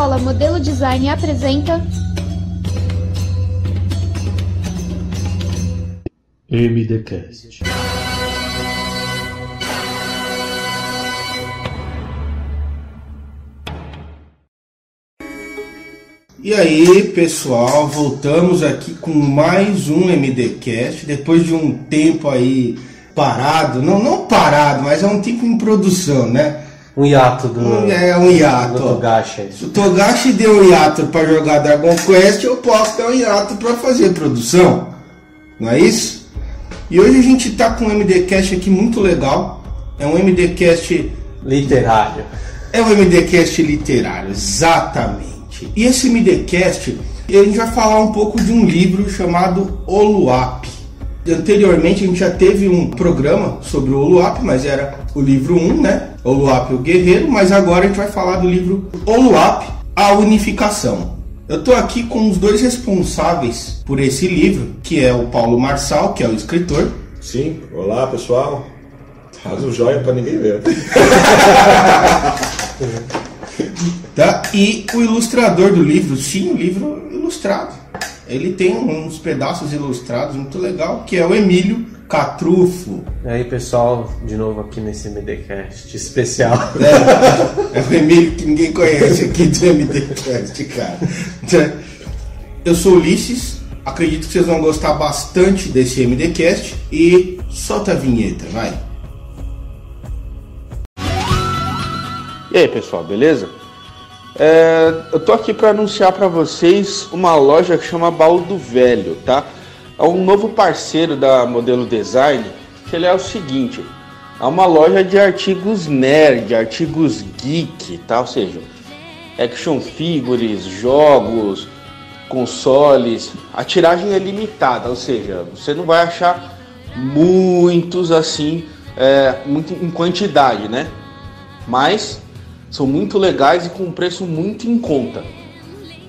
Escola Modelo Design apresenta MDCast. E aí, pessoal, voltamos aqui com mais um MDcast depois de um tempo aí parado, não não parado, mas é um tempo em produção, né? Um hiato do. É um hiato. Do. Togashi. Se o Togashi deu um hiato para jogar Dragon Quest, eu posso dar um hiato para fazer produção. Não é isso? E hoje a gente tá com um MDcast aqui muito legal. É um MDcast Literário. é o MDcast literário, exatamente. E esse MDcast, a gente vai falar um pouco de um livro chamado Oluap. Anteriormente a gente já teve um programa sobre o Oluap, mas era o livro 1, né? Oluap o Guerreiro, mas agora a gente vai falar do livro Oluap, a Unificação. Eu tô aqui com os dois responsáveis por esse livro, que é o Paulo Marçal, que é o escritor, Sim, olá pessoal. Faz um joia pra ninguém ver. tá? E o ilustrador do livro, sim, o livro ilustrado. Ele tem uns pedaços ilustrados muito legal, que é o Emílio Catrufo. E aí, pessoal, de novo aqui nesse MDCast especial. É, é o Emílio que ninguém conhece aqui do MDCast, cara. Eu sou Ulisses, acredito que vocês vão gostar bastante desse MDCast e solta a vinheta, vai. E aí, pessoal, beleza? É, eu tô aqui para anunciar para vocês uma loja que chama Baú do Velho, tá? É um novo parceiro da Modelo Design, que ele é o seguinte, é uma loja de artigos nerd, artigos geek, tá? Ou seja, action figures, jogos, consoles. A tiragem é limitada, ou seja, você não vai achar muitos assim, é, muito em quantidade, né? Mas são muito legais e com preço muito em conta.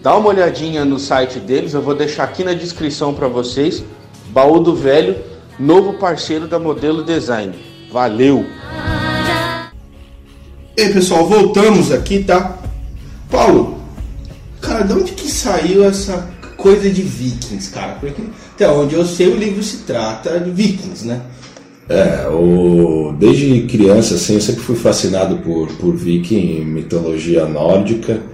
Dá uma olhadinha no site deles, eu vou deixar aqui na descrição para vocês. Baú do Velho, novo parceiro da Modelo Design. Valeu! E aí, pessoal, voltamos aqui, tá? Paulo, cara, de onde que saiu essa coisa de vikings, cara? Porque até onde eu sei o livro se trata de vikings, né? É, o, desde criança, assim, eu sempre fui fascinado por, por viking, mitologia nórdica.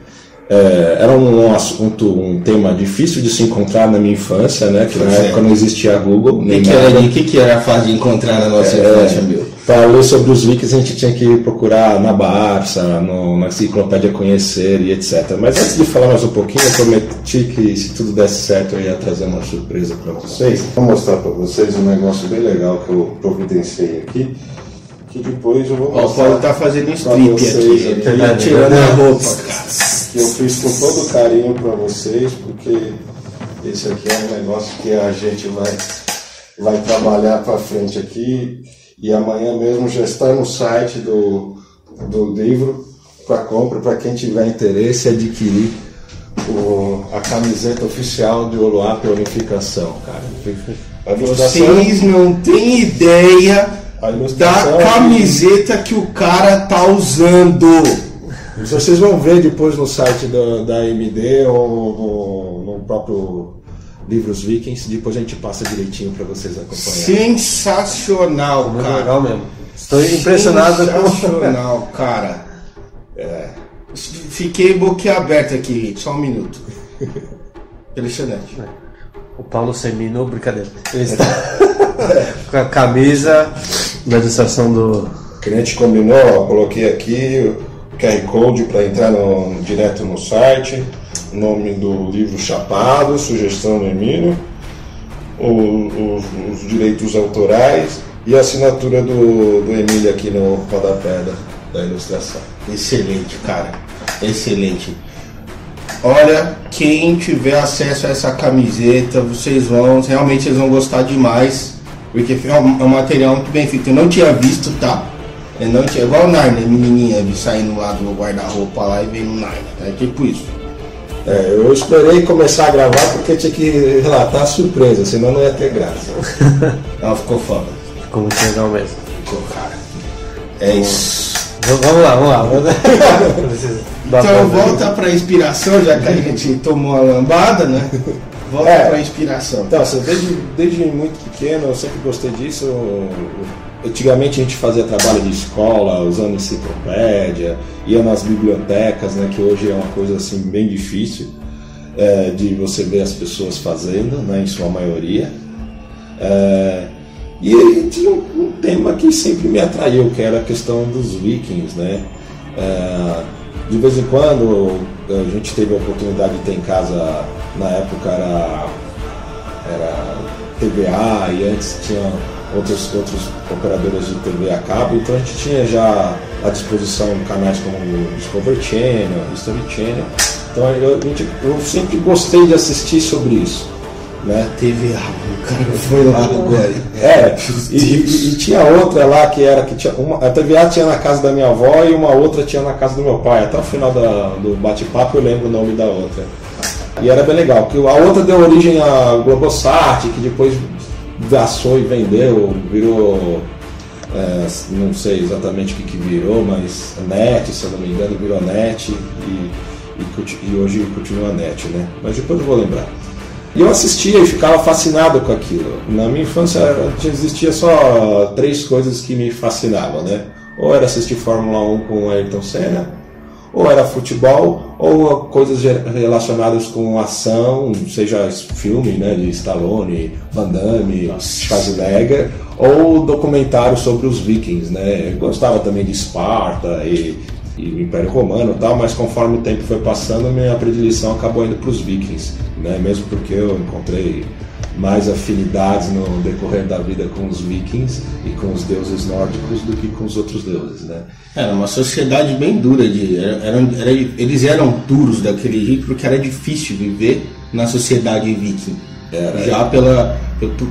É, era um assunto, um tema difícil de se encontrar na minha infância, né? Que na é. época não existia Google, O nem que, que era, que, que era fácil de encontrar na nossa infância, meu? Para ler sobre os vikings a gente tinha que procurar na Barça, no, na enciclopédia Conhecer e etc. Mas antes de falar mais um pouquinho, eu prometi que se tudo desse certo eu ia trazer uma surpresa para vocês. Vou mostrar para vocês um negócio bem legal que eu providenciei aqui, que depois eu vou Ó, o mostrar Paulo tá fazendo strip aqui, ele tá tirando a roupa, cara. Que eu fiz com todo carinho para vocês, porque esse aqui é um negócio que a gente vai, vai trabalhar para frente aqui e amanhã mesmo já está no site do, do livro para compra para quem tiver interesse em adquirir o, a camiseta oficial de Oluap Unificação, cara. Ilustração, Vocês não têm ideia da ilustração camiseta que o cara tá usando. Vocês vão ver depois no site da, da AMD ou no, no próprio Livros Vikings. Depois a gente passa direitinho para vocês acompanharem. Sensacional, Muito cara. legal mesmo. Estou impressionado com. Sensacional, cara. É. Fiquei boquiaberto aqui, só um minuto. Impressionante. O Paulo Semino, brincadeira. Ele está com a camisa da ilustração do. A gente combinou, ó, coloquei aqui o QR Code para entrar no- direto no site. Nome do livro Chapado, sugestão do Emílio. o- os, os direitos autorais e a assinatura do, do Emílio aqui no rodapé da, da ilustração. Excelente, cara. Excelente. Olha, quem tiver acesso a essa camiseta, vocês vão, realmente vocês vão gostar demais. Porque é um, é um material muito bem feito. Eu não tinha visto, tá? Eu não tinha. Igual o Narnia, menininha vi saindo lá do guarda-roupa lá e veio no Narnia. É tipo isso. É, eu esperei começar a gravar porque tinha que relatar a surpresa, senão não ia ter graça. Ela ficou foda. Ficou muito legal mesmo. Ficou, cara. É isso. V- Vamos lá, vamos lá. Então volta pra inspiração, já que a gente tomou a lambada, né? Volta É. pra inspiração. Então, assim, desde, desde muito pequeno eu sempre gostei disso. Antigamente a gente fazia trabalho de escola, usando enciclopédia, ia nas bibliotecas, né, que hoje é uma coisa assim bem difícil é, de você ver as pessoas fazendo, né, em sua maioria. É, e aí tinha um, tema que sempre me atraiu, que era a questão dos vikings, né? É, de vez em quando a gente teve a oportunidade de ter em casa, na época era, era TVA e antes tinha outros, outros operadores de TV a cabo, então a gente tinha já à disposição canais como o Discovery Channel, History Channel. Então eu, gente- eu sempre gostei de assistir sobre isso. Né? TV o cara foi lá agora. É, e, e- e tinha outra lá que era que tinha uma, a TVA tinha na casa da minha avó e uma outra tinha na casa do meu pai. Até o final da- do bate-papo eu lembro o nome da outra. E era bem legal, porque a outra deu origem à Globosat, que depois gastou e vendeu, virou. é, não sei exatamente o que, que virou, mas net, se eu não me engano, virou net e, e e hoje continua net, né? Mas depois eu vou lembrar. E eu assistia e ficava fascinado com aquilo. Na minha infância existia só três coisas que me fascinavam, né? Ou era assistir Fórmula 1 com Ayrton Senna, ou era futebol, ou coisas relacionadas com ação, seja filme, né, de Stallone, Van Damme, Schwarzenegger, ou documentário sobre os vikings, né? Eu gostava também de Esparta e, e o Império Romano e tal, mas conforme o tempo foi passando, minha predileção acabou indo para os vikings, né? Mesmo porque eu encontrei mais afinidades no decorrer da vida com os vikings e com os deuses nórdicos do que com os outros deuses, né? Era uma sociedade bem dura. De, era, era- eles eram duros daquele jeito porque era difícil viver na sociedade viking. já pela,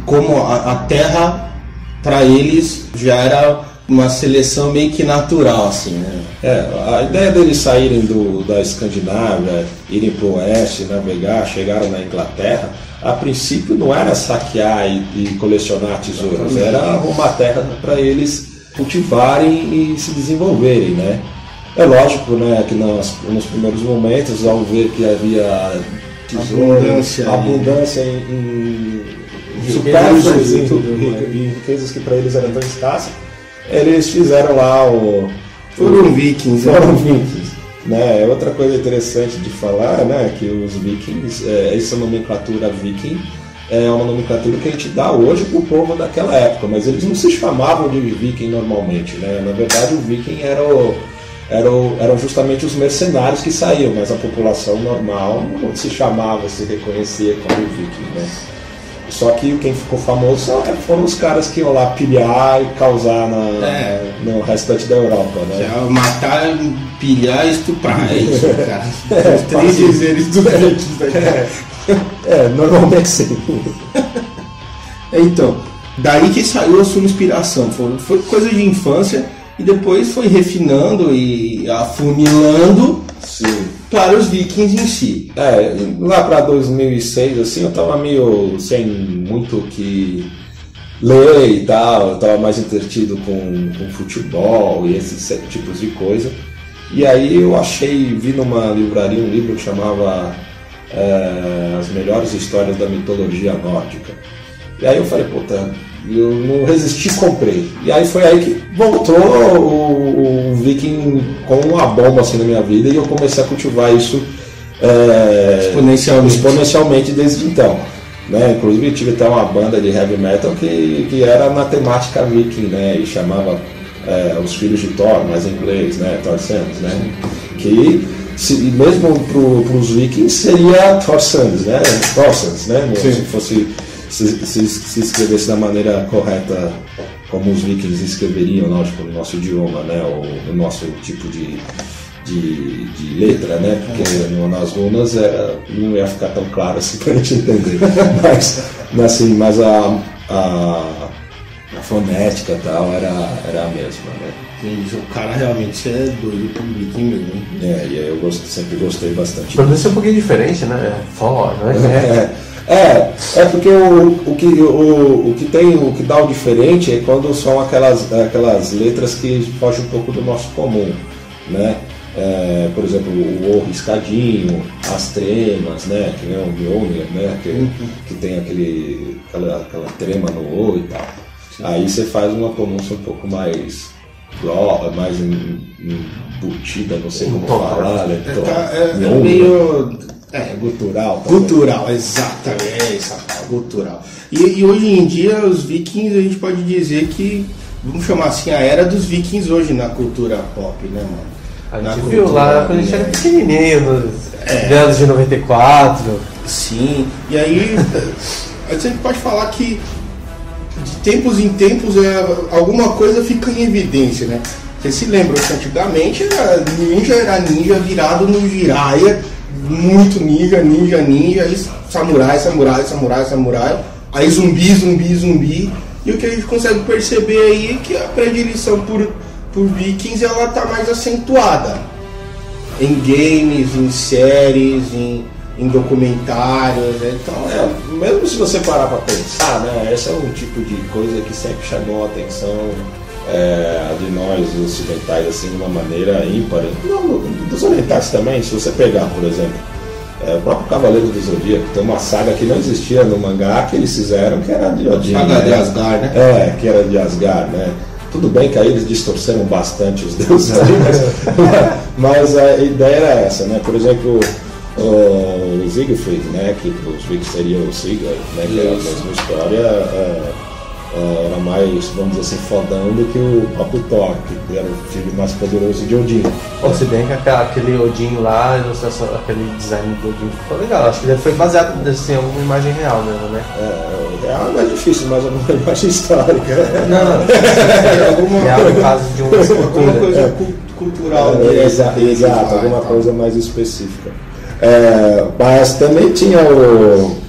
como a, a terra para eles já era uma seleção meio que natural assim, né? É, a ideia deles saírem do, da Escandinávia, irem para o oeste, navegar, chegaram na Inglaterra, a princípio não era saquear e, e colecionar tesouros, era arrumar terra para eles cultivarem e se desenvolverem, né? É lógico, né, que nos, nos primeiros momentos, ao ver que havia tesouros, Abundância. abundância em, em Riquezas supérfluos e e riquezas que para eles eram tão escassas, eles fizeram lá o Foram vikings, né? foram vikings. Né? É Outra coisa interessante de falar, né, que os vikings, é, essa nomenclatura viking é uma nomenclatura que a gente dá hoje para o povo daquela época, mas eles não se chamavam de viking normalmente, né? Na verdade, o viking era o, era o- eram justamente os mercenários que saíam, mas a população normal não se chamava, se reconhecia como viking, né? Só que quem ficou famoso só foram os caras que iam lá pilhar e causar na, É. no restante da Europa, né? Já matar, pilhar e estuprar. É isso, cara. É, três dizeres do né? É, normalmente sim. Então, daí que saiu a sua inspiração. Foi, foi coisa de infância e depois foi refinando e afunilando Sim. Para os vikings em si. É, lá pra 2006, assim, eu tava meio sem muito que ler e tal, eu tava mais entretido com, com futebol e esses tipos de coisa. E aí eu achei, vi numa livraria um livro que chamava é, As Melhores Histórias da Mitologia Nórdica. E aí eu falei, puta, eu não resisti comprei. E aí foi aí que voltou o, o Viking com uma bomba assim na minha vida e eu comecei a cultivar isso é, Exponencialmente. exponencialmente desde então. Né? Inclusive tive até uma banda de heavy metal que, que era na temática viking, né? E chamava é, os filhos de Thor, mas em inglês, né? Thor Sons, né? Que se, mesmo para os vikings seria Thor Sons, né? Thor Sons, né? Se fosse se, se, se escrevesse da maneira correta como os vikings escreveriam, lógico, no nosso idioma, né? Ou no nosso tipo de, de, de letra, né? Porque no- nas runas era, não ia ficar tão claro assim pra gente entender. mas, assim, mas a, a, a fonética e tal era, era a mesma, né? O cara realmente é doido pro viking mesmo. hein? É, e aí eu gosto, sempre gostei bastante. Isso é um pouquinho diferente, né? For, né? É, é, é porque o, o, que, o, o que tem, o que dá o diferente é quando são aquelas, aquelas letras que fogem um pouco do nosso comum, né? É, por exemplo, o, o riscadinho, as tremas, né? Que é o Mjolnir, né? Que, que tem aquele, aquela, aquela trema no O e tal. Aí você faz uma pronúncia um pouco mais grossa, mais em- embutida, não sei como falar, né? É, tá- é- é meio. É, gutural. exatamente, é essa palavra, cultural. E, e hoje em dia, os vikings, a gente pode dizer que, vamos chamar assim, a era dos vikings hoje na cultura pop, né, mano? A Na gente viu cultura, lá quando a gente era né? pequenininho, nos É. anos de 94. Sim, e aí a gente pode falar que de tempos em tempos é, alguma coisa fica em evidência, né? Você se lembra que antigamente era ninja era ninja virado no jiraiya, muito ninja, ninja, ninja, aí samurai, samurai, samurai, samurai, aí zumbi, zumbi, zumbi. E o que a gente consegue perceber aí é que a predileção por, por vikings ela tá mais acentuada em games, em séries, em, em documentários, né? então é, mesmo se você parar para pensar, né, esse é um tipo de coisa que sempre chamou a atenção é, de nós ocidentais assim de uma maneira ímpar. Não, dos orientais também, se você pegar, por exemplo, é, o próprio Cavaleiro do Zodíaco, tem uma saga que não existia no mangá que eles fizeram, que era de Odin. Saga de né? Asgard, né? É, que era de Asgard, né? Tudo bem que aí eles distorceram bastante os deuses ali, mas, mas a ideia era essa, né? Por exemplo, o Siegfried, né? Que os vikings seria o Sigurd, né? Que era a Isso. mesma história, é, é, era mais, vamos dizer assim, fodão do que o próprio Thor, que era o filho mais poderoso de Odin. Ou se bem que aquele Odin lá, ilustração- aquele design do Odin ficou legal. Acho que ele foi baseado assim, em alguma imagem real mesmo, né? É, é algo mais difícil, mas é uma imagem histórica. Não, não. alguma, Real no caso de uma alguma escultura. coisa cu- cultural É, exato, lá e alguma tal. coisa mais específica. É, mas também tinha o.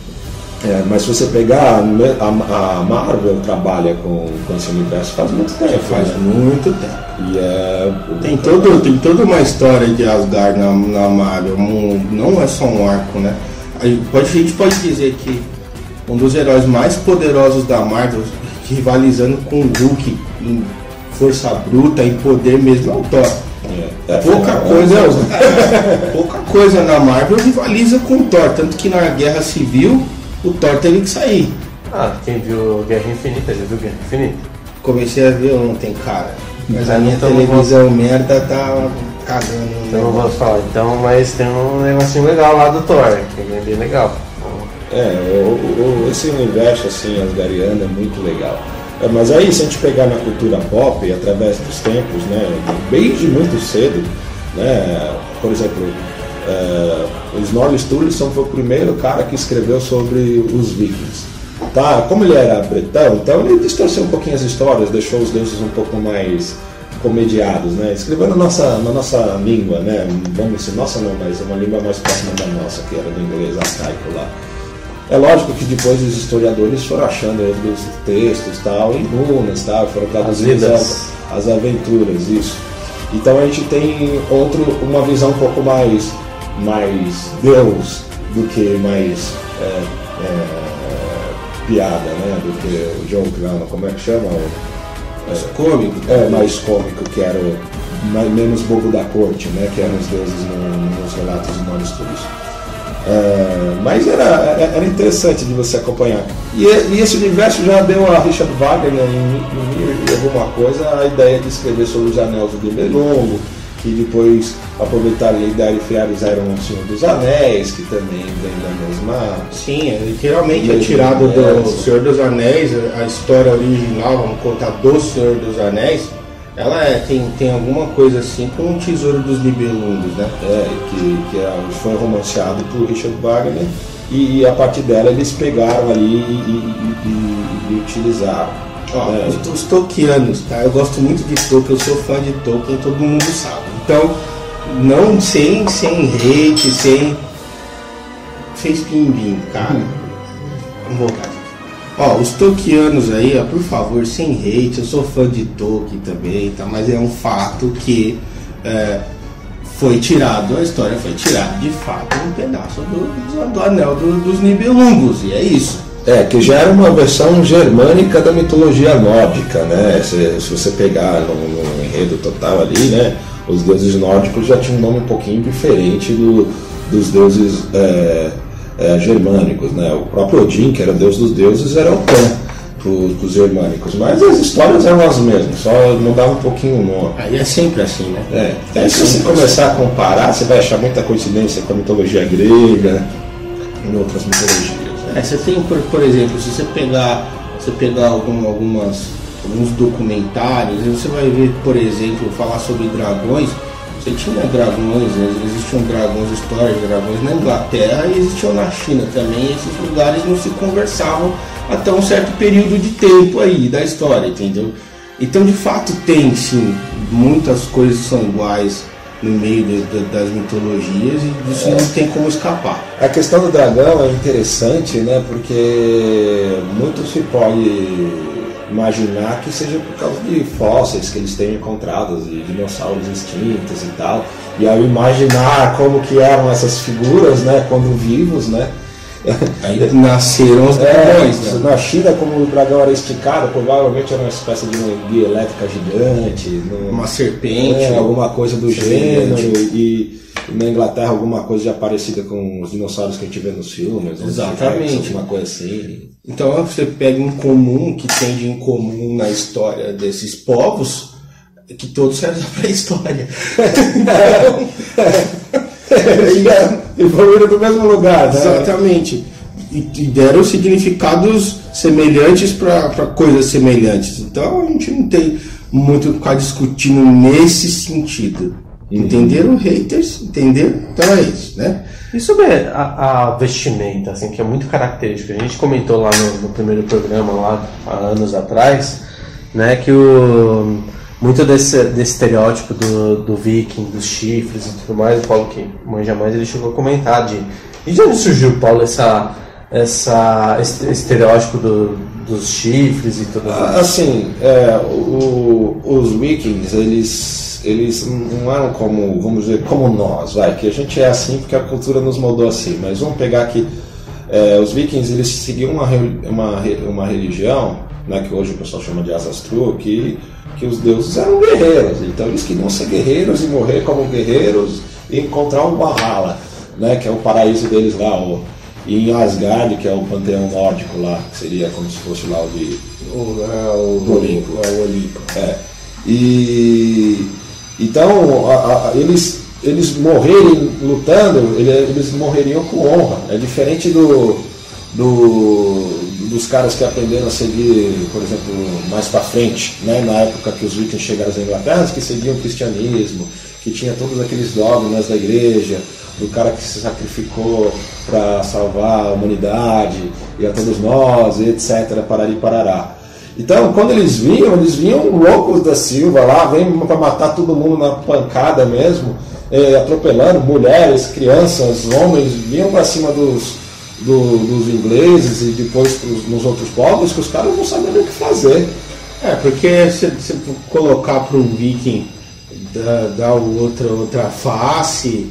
é, mas se você pegar, né, a, a Marvel trabalha com, com esse universo faz muito tempo. Faz né? muito tempo. E é. Tem, todo, tem toda uma história de Asgard na, na Marvel, não é só um arco, né? A gente pode, dizer que um dos heróis mais poderosos da Marvel, rivalizando com o Hulk em força bruta, em poder mesmo, é o Thor. É, é, Pouca é, coisa, pouca coisa na Marvel rivaliza com o Thor, tanto que na Guerra Civil o Thor teve que sair. Ah, quem viu Guerra Infinita, já viu Guerra Infinita? Comecei a ver ontem, cara. Mas a minha então televisão merda tá cagando. Então não vamos falar. Então, mas tem um negocinho legal lá do Thor, que é bem legal. É, o, o- esse universo assim, asgariano é muito legal. É, mas aí, se a gente pegar na cultura pop, através dos tempos, né, desde muito cedo, né, por exemplo, é, o Snorri Sturluson foi o primeiro cara que escreveu sobre os vikings. Tá? Como ele era bretão, então ele distorceu um pouquinho as histórias, deixou os deuses um pouco mais comediados, né? Escreveu na nossa, na nossa língua, né? Vamos dizer, nossa não, mas uma língua mais próxima da nossa, que era do inglês arcaico lá. É lógico que depois os historiadores foram achando os textos tal, em runas tal, foram traduzindo vidas. as, as aventuras, isso. Então a gente tem outro, uma visão um pouco mais, mais Deus do que mais é, é, piada, né? Do que o John Crown, como é que chama? O- Cômico. é, mais cômico, que era o mais, menos bobo da corte, né? Que eram os deuses no- nos relatos de Norris Turis. É, mas era, era interessante de você acompanhar. E, e esse universo já deu a Richard Wagner em, em, em alguma coisa a ideia de escrever sobre os anéis do Belongo, que depois aproveitaram de fizeram o Senhor dos Anéis, que também vem da mesma. Sim, é, literalmente é tirado do universo. Senhor dos Anéis, a história original, vamos contar do Senhor dos Anéis, ela é, tem, tem alguma coisa assim com o Tesouro dos Nibelungos, né? É, que, que é- foi romanceado por Richard Wagner e, a partir dela eles pegaram ali e, e- e- e utilizaram. Ó, É, os, os Tolkianos, tá? Eu gosto muito de Tolkien, eu sou fã de Tolkien, todo mundo sabe. Então, não sem, sem hate, sem. Fez pimbim, cara. Vamos voltar aqui. Ó, os Tolkianos aí, ó, por favor, sem hate, eu sou fã de Tolkien também, tá? Mas é um fato que é, foi tirado, a história foi tirada de fato um pedaço do, do anel do- dos Nibelungos, e é isso. É, que já era uma versão germânica da mitologia nórdica, né? Se, se você pegar no, no enredo total ali, né? Os deuses nórdicos já tinham um nome um pouquinho diferente do, dos deuses é, é, germânicos, né? O próprio Odin, que era deus dos deuses, era o Pan para os germânicos, mas as histórias eram as mesmas, só mudava um pouquinho o nome. Aí é sempre assim, né? É, aí se você começar a comparar, você vai achar muita coincidência com a mitologia grega e outras mitologias. né? É, você tem, por, por exemplo, se você pegar, você pegar algum, algumas, alguns documentários, você vai ver, por exemplo, falar sobre dragões. Você tinha dragões, né? existiam dragões, histórias de dragões na Inglaterra e existiam na China também. Esses lugares não se conversavam até um certo período de tempo aí da história, entendeu? Então, de fato, tem sim muitas coisas são iguais no meio de- de- das mitologias e disso não tem como escapar. A questão do dragão é interessante, né? Porque muito se pode imaginar que seja por causa de fósseis que eles tenham encontrado, de dinossauros extintos e tal. E ao imaginar como que eram essas figuras, né? Quando vivos, né? Aí nasceram os dragões, É, né? na China, como o dragão era esticado, provavelmente era uma espécie de uma guia elétrica gigante. Uma serpente, é, alguma coisa do gênero. E na Inglaterra, alguma coisa já parecida com os dinossauros que a gente vê nos filmes. os Exatamente. Alguma coisa assim. Então você pega um comum que tem de em comum na história desses povos, que todos servem da pré-história. e evoluíram do mesmo lugar, né? Exatamente. E, e deram significados semelhantes para coisas semelhantes. Então a gente não tem muito o que ficar discutindo nesse sentido. Entenderam, haters? Entenderam? Então é isso, né? E sobre a, a vestimenta, assim, que é muito característica. A gente comentou lá no, no primeiro programa, lá há anos atrás, né, que o, muito desse, desse estereótipo do, do viking, dos chifres e tudo mais, o Paulo que manja mais, ele chegou a comentar de... E de onde surgiu, Paulo, essa, essa, esse estereótipo do, dos chifres e tudo mais? Assim, é, o- os vikings, eles, eles não eram como, vamos dizer, como nós, vai, que a gente é assim porque a cultura nos moldou assim, mas vamos pegar aqui, é, os vikings, eles seguiam uma, uma, uma religião, né, que hoje o pessoal chama de Asastru, que, que os deuses eram guerreiros, então eles queriam ser guerreiros e morrer como guerreiros e encontrar o Valhalla, né, que é o paraíso deles lá, o, e em Asgard, que é o panteão nórdico lá, que seria como se fosse lá o de O, é, o, do Olimpo. É o Olimpo. É. E então a- a- eles eles morrerem lutando, ele- eles morreriam com honra. É diferente do, do- dos caras que aprenderam a seguir, por exemplo, mais para frente, né, na época que os vikings chegaram às Inglaterras, que seguiam o cristianismo, que tinha todos aqueles dogmas da igreja, do cara que se sacrificou para salvar a humanidade e a todos nós, e etc, parari parará. Então, quando eles vinham, eles vinham loucos da Silva lá, vêm para matar todo mundo na pancada mesmo, eh, atropelando mulheres, crianças, homens, vinham para cima dos, do- dos ingleses e depois pros, nos outros povos, que os caras não sabiam o que fazer. É, porque se você colocar para um viking dar, dar outra, outra face,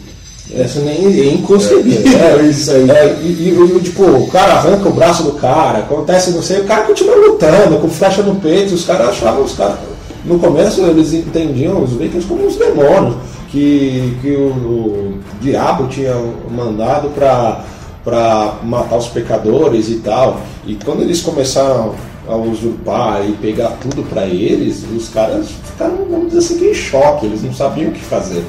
isso nem é inconcebível. É, isso aí. É, e, e, e, tipo, o cara arranca o braço do cara, acontece não sei, o cara continua lutando, com flecha no peito, os caras achavam os caras. No começo eles entendiam os vikings como uns demônios, que, que o, o diabo tinha mandado para para matar os pecadores e tal. E quando eles começaram a usurpar e pegar tudo para eles, os caras ficaram, vamos dizer assim, em choque, eles não sabiam o que fazer.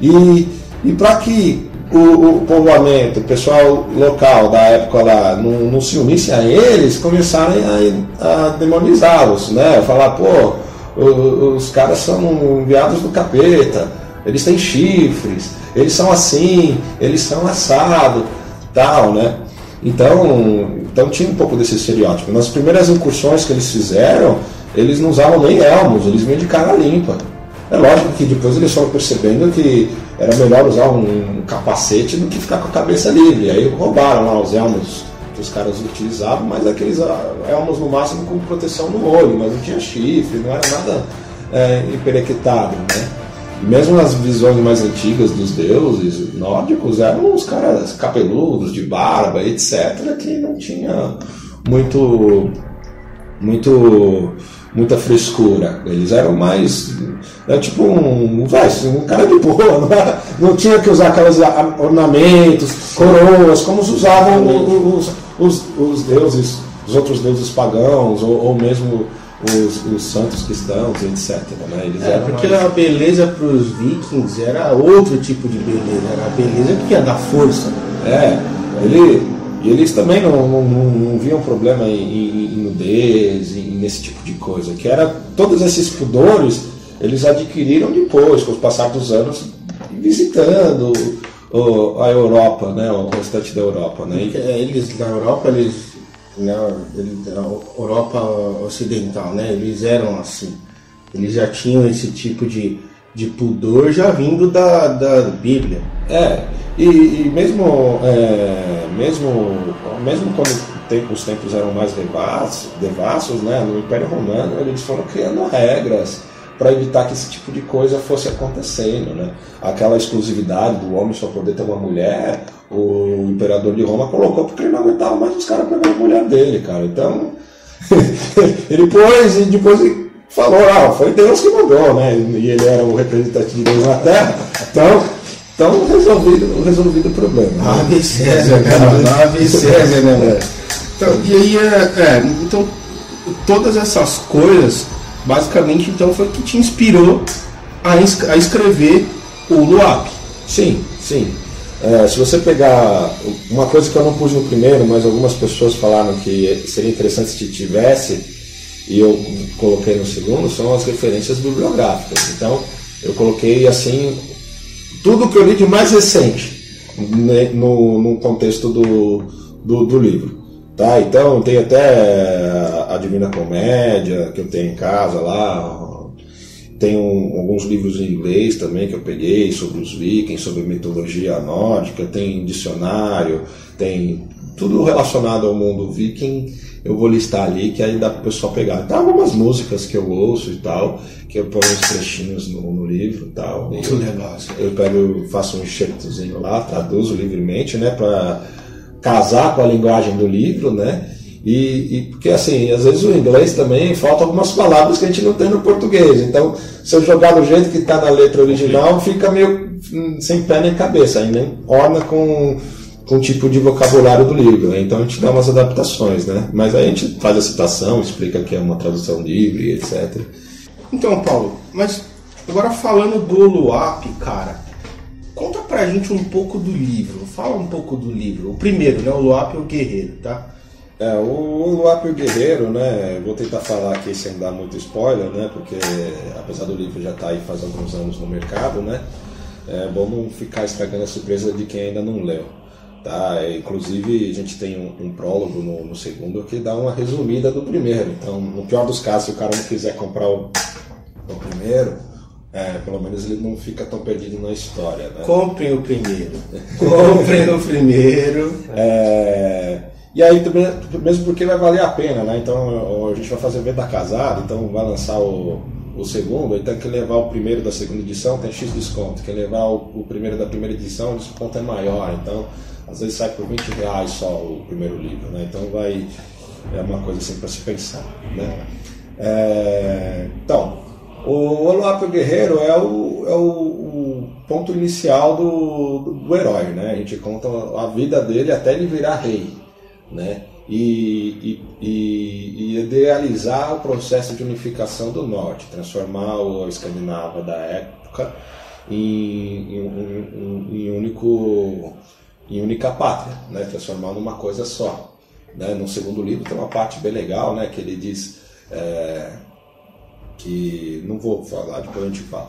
E, e para que o, o povoamento, o pessoal local da época lá não, não se unisse a eles, começaram a, a demonizá-los, né? Falar, pô, o- os caras são enviados do capeta, eles têm chifres, eles são assim, eles são assado, tal, né? Então, então tinha um pouco desse estereótipo. Nas primeiras incursões que eles fizeram, eles não usavam nem elmos, eles vinham de cara limpa. É lógico que depois eles foram percebendo que era melhor usar um capacete do que ficar com a cabeça livre. Aí roubaram lá os elmos que os caras utilizavam, mas aqueles ah, elmos no máximo com proteção no olho, mas não tinha chifre, não era nada é, né? Mesmo nas visões mais antigas dos deuses nórdicos, eram uns caras cabeludos, de barba, etc., que não tinha muito muito muita frescura. Eles eram mais. É tipo um, vai, um cara de boa, não, era, não tinha que usar aqueles ornamentos, coroas, como usavam os, os, os deuses, os outros deuses pagãos, ou, ou mesmo os, os, santos cristãos, etc. Né? Eles é, porque mais... a beleza para os vikings era outro tipo de beleza, era a beleza que ia dar força. É, ele, e eles também não, não, não viam problema em, em, em nudez, em, nesse tipo de coisa, que era todos esses pudores eles adquiriram depois, com o passar dos anos, visitando o, a Europa, né, o restante da Europa. Né? É, eles na Europa, eles, na, Europa Ocidental, né, eles eram assim. Eles já tinham esse tipo de, de pudor já vindo da, da Bíblia. É, e, e mesmo, é, mesmo, mesmo quando os tempos eram mais devassos, devassos né, no Império Romano, eles foram criando regras para evitar que esse tipo de coisa fosse acontecendo. Né? Aquela exclusividade do homem só poder ter uma mulher, o imperador de Roma colocou porque ele não aguentava mais os caras pegando a mulher dele, cara. Então, ele pôs e depois falou, ah, foi Deus que mandou, né? E ele era o representante de Deus na Terra. Então, então resolvido, resolvido o problema. César, cara. Ave César, né? Então, e aí, é, é, então, todas essas coisas basicamente então foi que te inspirou a, a escrever o Luap. Sim, sim. É, se você pegar uma coisa que eu não pus no primeiro, mas algumas pessoas falaram que seria interessante se tivesse, e eu coloquei no segundo, são as referências bibliográficas. Então, eu coloquei assim tudo que eu li de mais recente né, no, no contexto do, do, do livro. Tá, então tem até a Divina Comédia que eu tenho em casa lá. Tem um, alguns livros em inglês também que eu peguei sobre os vikings, sobre mitologia nórdica, tem dicionário, tem tudo relacionado ao mundo viking, eu vou listar ali que aí dá para o pessoal pegar. Tem algumas músicas que eu ouço e tal, que eu ponho uns trechinhos no, no livro e tal. Muito legal. Eu pego, faço um enxertozinho lá, traduzo livremente, né, para casar com a linguagem do livro, né? E, e, porque assim, às vezes o inglês também falta algumas palavras que a gente não tem no português. Então, se eu jogar do jeito que está na letra original, fica meio hum, sem pé nem cabeça, aí nem orna com, com o tipo de vocabulário do livro. Né? Então a gente dá umas adaptações, né? Mas aí a gente faz a citação, explica que é uma tradução livre, etc. Então, Paulo, mas agora falando do Luap, cara, Conta pra gente um pouco do livro. Fala um pouco do livro. O primeiro, né? O Luap e o Guerreiro, tá? É, o Luap e o Guerreiro, né? Vou tentar falar aqui sem dar muito spoiler, né? Porque apesar do livro já estar tá aí faz alguns anos no mercado, né? É bom não ficar estragando a surpresa de quem ainda não leu. Tá? É, inclusive, a gente tem um, um prólogo no, no, segundo que dá uma resumida do primeiro. Então, no pior dos casos, se o cara não quiser comprar o, o primeiro, é, pelo menos ele não fica tão perdido na história. Né? Comprem o primeiro. Comprem o primeiro. É, e aí mesmo porque vai valer a pena, né? Então a gente vai fazer venda casada, então vai lançar o, o segundo, então quem levar o primeiro da segunda edição tem X desconto. Quem levar o, o primeiro da primeira edição, o desconto é maior. Então, às vezes sai por 20 reais só o primeiro livro, né? Então vai. É uma coisa assim para se pensar. Né? É, então, o Oluapio Guerreiro é o, é o, o ponto inicial do, do, do, herói, né? A gente conta a vida dele até ele virar rei, né? E, e, e, idealizar o processo de unificação do norte, transformar o Escandinava da época em, em, em, em único, em única pátria, né? transformar numa coisa só. Né? No segundo livro tem uma parte bem legal, né? que ele diz é, que não vou falar, depois a gente fala.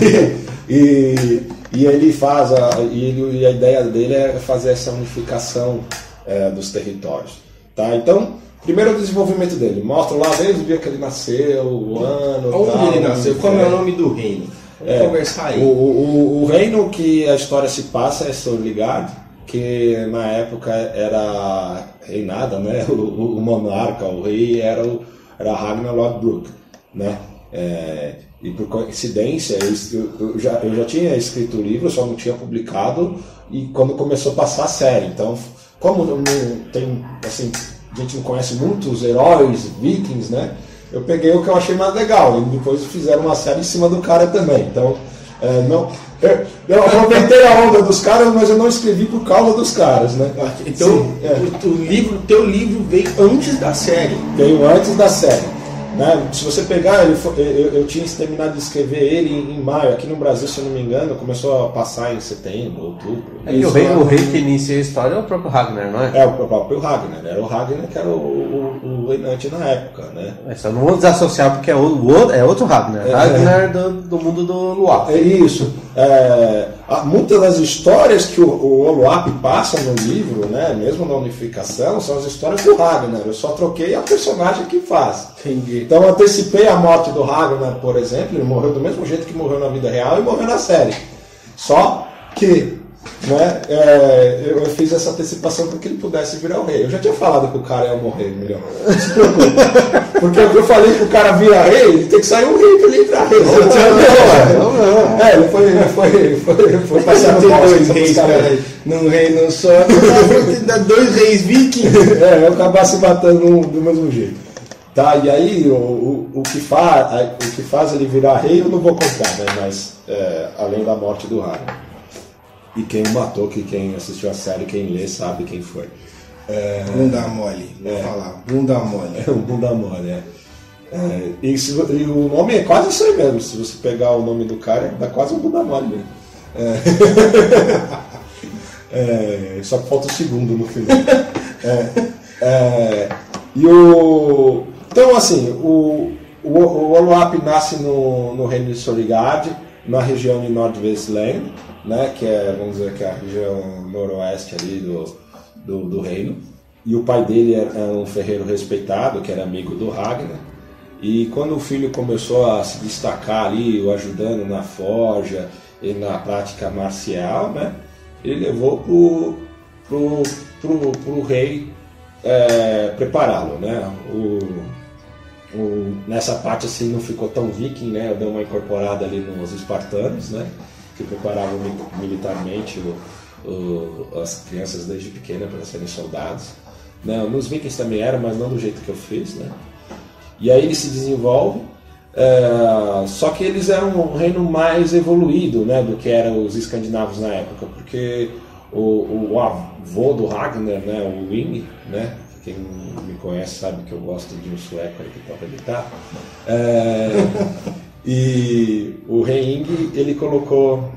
e, e ele faz a, e, ele, e a ideia dele é fazer essa unificação é, dos territórios. Tá? Então, primeiro o desenvolvimento dele, mostra lá desde o dia que ele nasceu, o ano. Onde tal, ele nasceu, qual é o nome do reino? Vamos é, conversar aí. O, o, o, reino que a história se passa é Stormligard, que na época era reinada, né? O, o monarca, o rei era, o, era Ragnar Lodbrok né? É, e por coincidência, eu, eu, já, eu já tinha escrito o livro, só não tinha publicado, e quando começou a passar a série. Então, como não tem, assim, a gente não conhece muitos heróis vikings, né? Eu peguei o que eu achei mais legal. E depois fizeram uma série em cima do cara também. Então, é, não, eu, eu aproveitei a onda dos caras, mas eu não escrevi por causa dos caras, né? Então, Sim, é. o, o livro, teu livro veio antes da série. Veio antes da série. Né? Se você pegar, ele foi- eu, eu tinha terminado de escrever ele em, em maio. Aqui no Brasil, se eu não me engano, começou a passar em setembro, outubro. É que o rei, o rei que inicia a história é o próprio Ragnar, não é? É o próprio Ragnar. Era o Ragnar que era o, o, o reinante na época, né? É, só não vou desassociar porque é, o, é outro Ragnar. É. Ragnar do, do mundo do Luar. É isso. É, muitas das histórias que o, o Oluap passa no livro, né, mesmo na unificação, são as histórias do Ragnar. Eu só troquei a personagem que faz. Entendi. Então antecipei a morte do Ragnar, por exemplo, ele morreu do mesmo jeito que morreu na vida real e morreu na série. Só que né, é, eu fiz essa antecipação para que ele pudesse virar o rei. Eu já tinha falado que o cara ia morrer, milhão. Não se preocupe. Porque o que eu falei que o cara vira rei, ele tem que sair um rei para ele virar rei. Não, não, não. É, ele foi, ele foi, foi, foi no Tem bosque, dois foi reis, cara. rei. Num reino só. Dá dois reis vikings. É, eu acabar se matando do mesmo jeito. Tá, e aí o, o, o, que faz, o que faz ele virar rei eu não vou contar, né? Mas é, além da morte do Ragnar. E quem o matou, que quem assistiu a série, quem lê, sabe quem foi. É, Bunda mole. Vou É. falar. Bunda mole. é o Bunda Mole, é. É, e, se e o nome é quase isso aí mesmo. Se você pegar o nome do cara, dá quase um Bunda Mole mesmo. É, só que falta o segundo no final. É, é, e o. Então, assim, o, o, o Oluap nasce no, no reino de Sorigard, na região de Nordvestland, né, que é, vamos dizer, que é a região noroeste ali do, do, do reino. E o pai dele era um ferreiro respeitado, que era amigo do Ragnar. E quando o filho começou a se destacar ali, o ajudando na forja e na prática marcial, né, ele levou pro, pro, pro, pro rei é, prepará-lo, né? O, o- nessa parte assim não ficou tão viking, né? Deu uma incorporada ali nos espartanos, né? Que preparavam mi- militarmente o- o- as crianças desde pequena para serem soldados. Né? Nos vikings também era, mas não do jeito que eu fiz, né? E aí ele se desenvolve, é, só que eles eram um reino mais evoluído né, do que eram os escandinavos na época, porque o, o avô do Ragnar, né, o Wing, né, quem me conhece sabe que eu gosto de um sueco aí que toca guitarra, é, e o rei Ing, ele colocou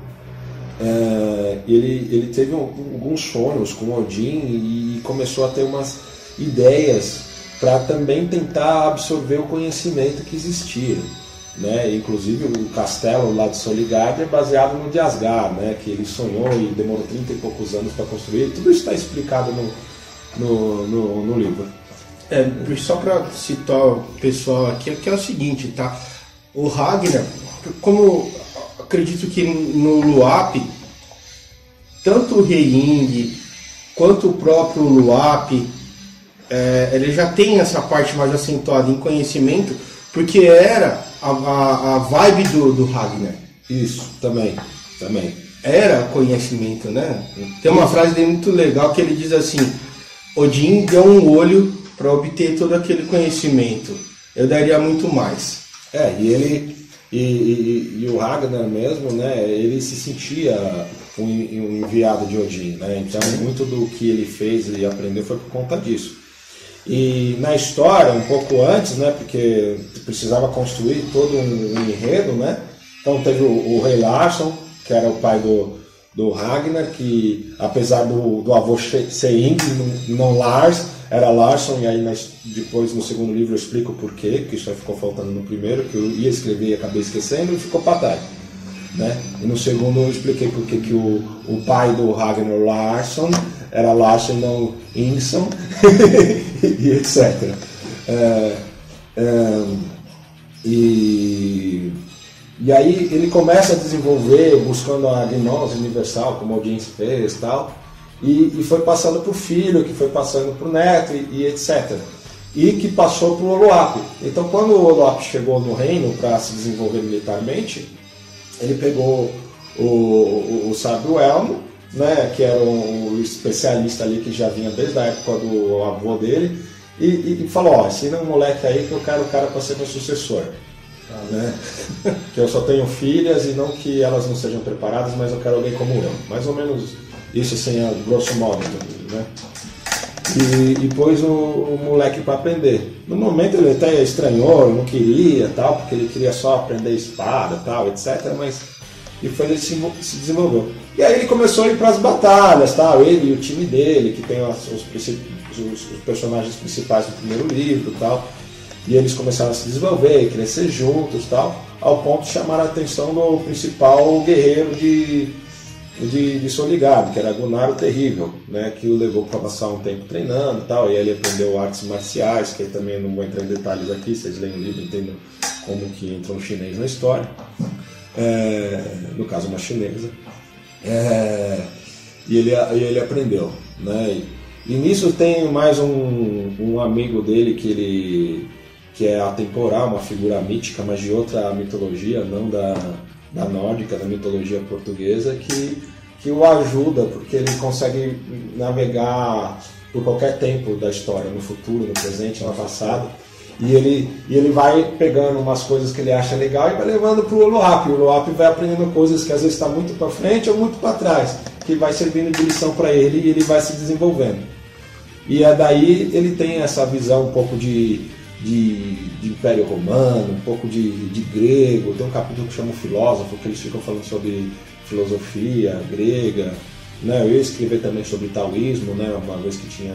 é, ele, ele teve alguns sonhos com Odin e começou a ter umas ideias para também tentar absorver o conhecimento que existia. Né? Inclusive o castelo lá de Soligard é baseado no de Asgard, né? que ele sonhou e demorou 30 e poucos anos para construir. Tudo isso está explicado no, no, no, no livro. É, só para citar o pessoal aqui, que é o seguinte, tá? O Ragnar, como acredito que no Luap, tanto o Rei Ing quanto o próprio Luap, é, ele já tem essa parte mais acentuada em conhecimento, porque era a, a, a vibe do, do Ragnar. Isso, também. também. Era conhecimento, né? Tem uma frase dele muito legal que ele diz assim: Odin deu um olho para obter todo aquele conhecimento. Eu daria muito mais. É, e ele e, e- e o Ragnar mesmo, né, ele se sentia um, um enviado de Odin, né? Então muito do que ele fez e aprendeu foi por conta disso. E na história, um pouco antes, né, porque precisava construir todo um, um enredo, né? Então teve o, o rei Larson, que era o pai do, do Ragnar, que apesar do, do avô ser não, não Lars, era Larson, e aí depois no segundo livro eu explico o porquê, que aí ficou faltando no primeiro, que eu ia escrever e acabei esquecendo, e ficou trás. Né? E no segundo eu expliquei porque que o, o pai do Ragnar Larsson era Larsson e não Ingson e etc. É, é, e, e aí ele começa a desenvolver buscando a gnose universal, como alguém fez e tal, e, e foi passando para o filho, que foi passando para o neto e, e etc. E que passou para o Oluap. Então quando o Oluap chegou no reino para se desenvolver militarmente, ele pegou o, o, o sábio Elmo, né, que era um especialista ali que já vinha desde a época do avô dele, e, e, e falou, ó, ensina um moleque aí que eu quero o cara para ser meu sucessor. Né? que eu só tenho filhas e não que elas não sejam preparadas, mas eu quero alguém como eu. Mais ou menos isso assim, a grosso modo. Né? E, e pôs o, o moleque para aprender. No momento ele até estranhou, não queria tal, porque ele queria só aprender espada tal, etc. Mas e foi ele se, se desenvolveu. E aí ele começou a ir para as batalhas, tal, ele e o time dele, que tem os, os, os, os personagens principais do primeiro livro tal. E eles começaram a se desenvolver crescer juntos tal, ao ponto de chamar a atenção do principal guerreiro de, de, de Soligado, que era Gunnar o Terrível, né, que o levou para passar um tempo treinando tal, e ele aprendeu artes marciais, que também não vou entrar em detalhes aqui, vocês leem o livro e entendem como que entra um chinês na história, é, no caso uma chinesa, é, e, ele, e ele aprendeu. Né, e, e nisso tem mais um, um amigo dele que ele que é atemporal, uma figura mítica, mas de outra mitologia, não da, da nórdica, da mitologia portuguesa, que, que o ajuda, porque ele consegue navegar por qualquer tempo da história, no futuro, no presente, no passado. E ele, e ele vai pegando umas coisas que ele acha legal e vai levando para o Oloap. O Oloap vai aprendendo coisas que às vezes está muito para frente ou muito para trás, que vai servindo de lição para ele e ele vai se desenvolvendo. E é daí ele tem essa visão um pouco de de, de, Império Romano, um pouco de, de, grego. Tem um capítulo que chama o Filósofo, que eles ficam falando sobre filosofia grega. Né? Eu ia escrever também sobre taoísmo, né? uma vez que tinha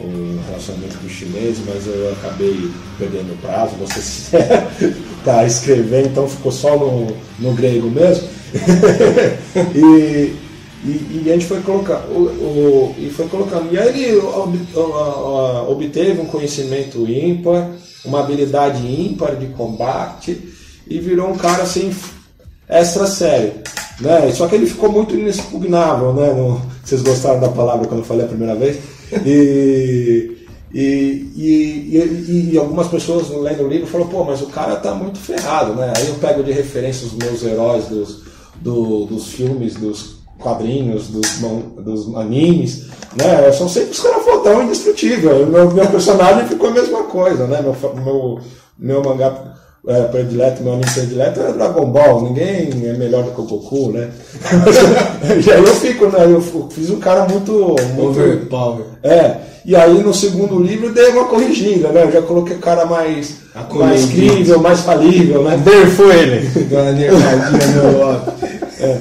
um relacionamento com os chineses, mas eu acabei perdendo o prazo, você se tá escrevendo, então ficou só no, no grego mesmo. e, e, e, a gente foi colocando, o, o, e foi colocando. E aí ele ob, obteve um conhecimento ímpar, uma habilidade ímpar de combate e virou um cara assim extra sério. Né? Só que ele ficou muito inexpugnável, né? No, vocês gostaram da palavra quando eu falei a primeira vez? E, e, e, e, algumas pessoas lendo o livro falaram, pô, mas o cara tá muito ferrado, né? Aí eu pego de referência os meus heróis dos, do, dos filmes, dos quadrinhos, dos, dos animes, né? São sempre os caras fodão indestrutível. Meu, meu personagem ficou a mesma coisa, né? Meu, meu, meu mangá é, predileto, meu anime predileto é Dragon Ball. Ninguém é melhor do que o Goku, né? e aí eu fico, né? Eu fiz um cara muito. muito Overpower. É. E aí no segundo livro dei uma corrigida, né? Eu já coloquei o cara mais, mais crível, mais falível, né? Nerfou ele. Deu uma nerfadinha no é.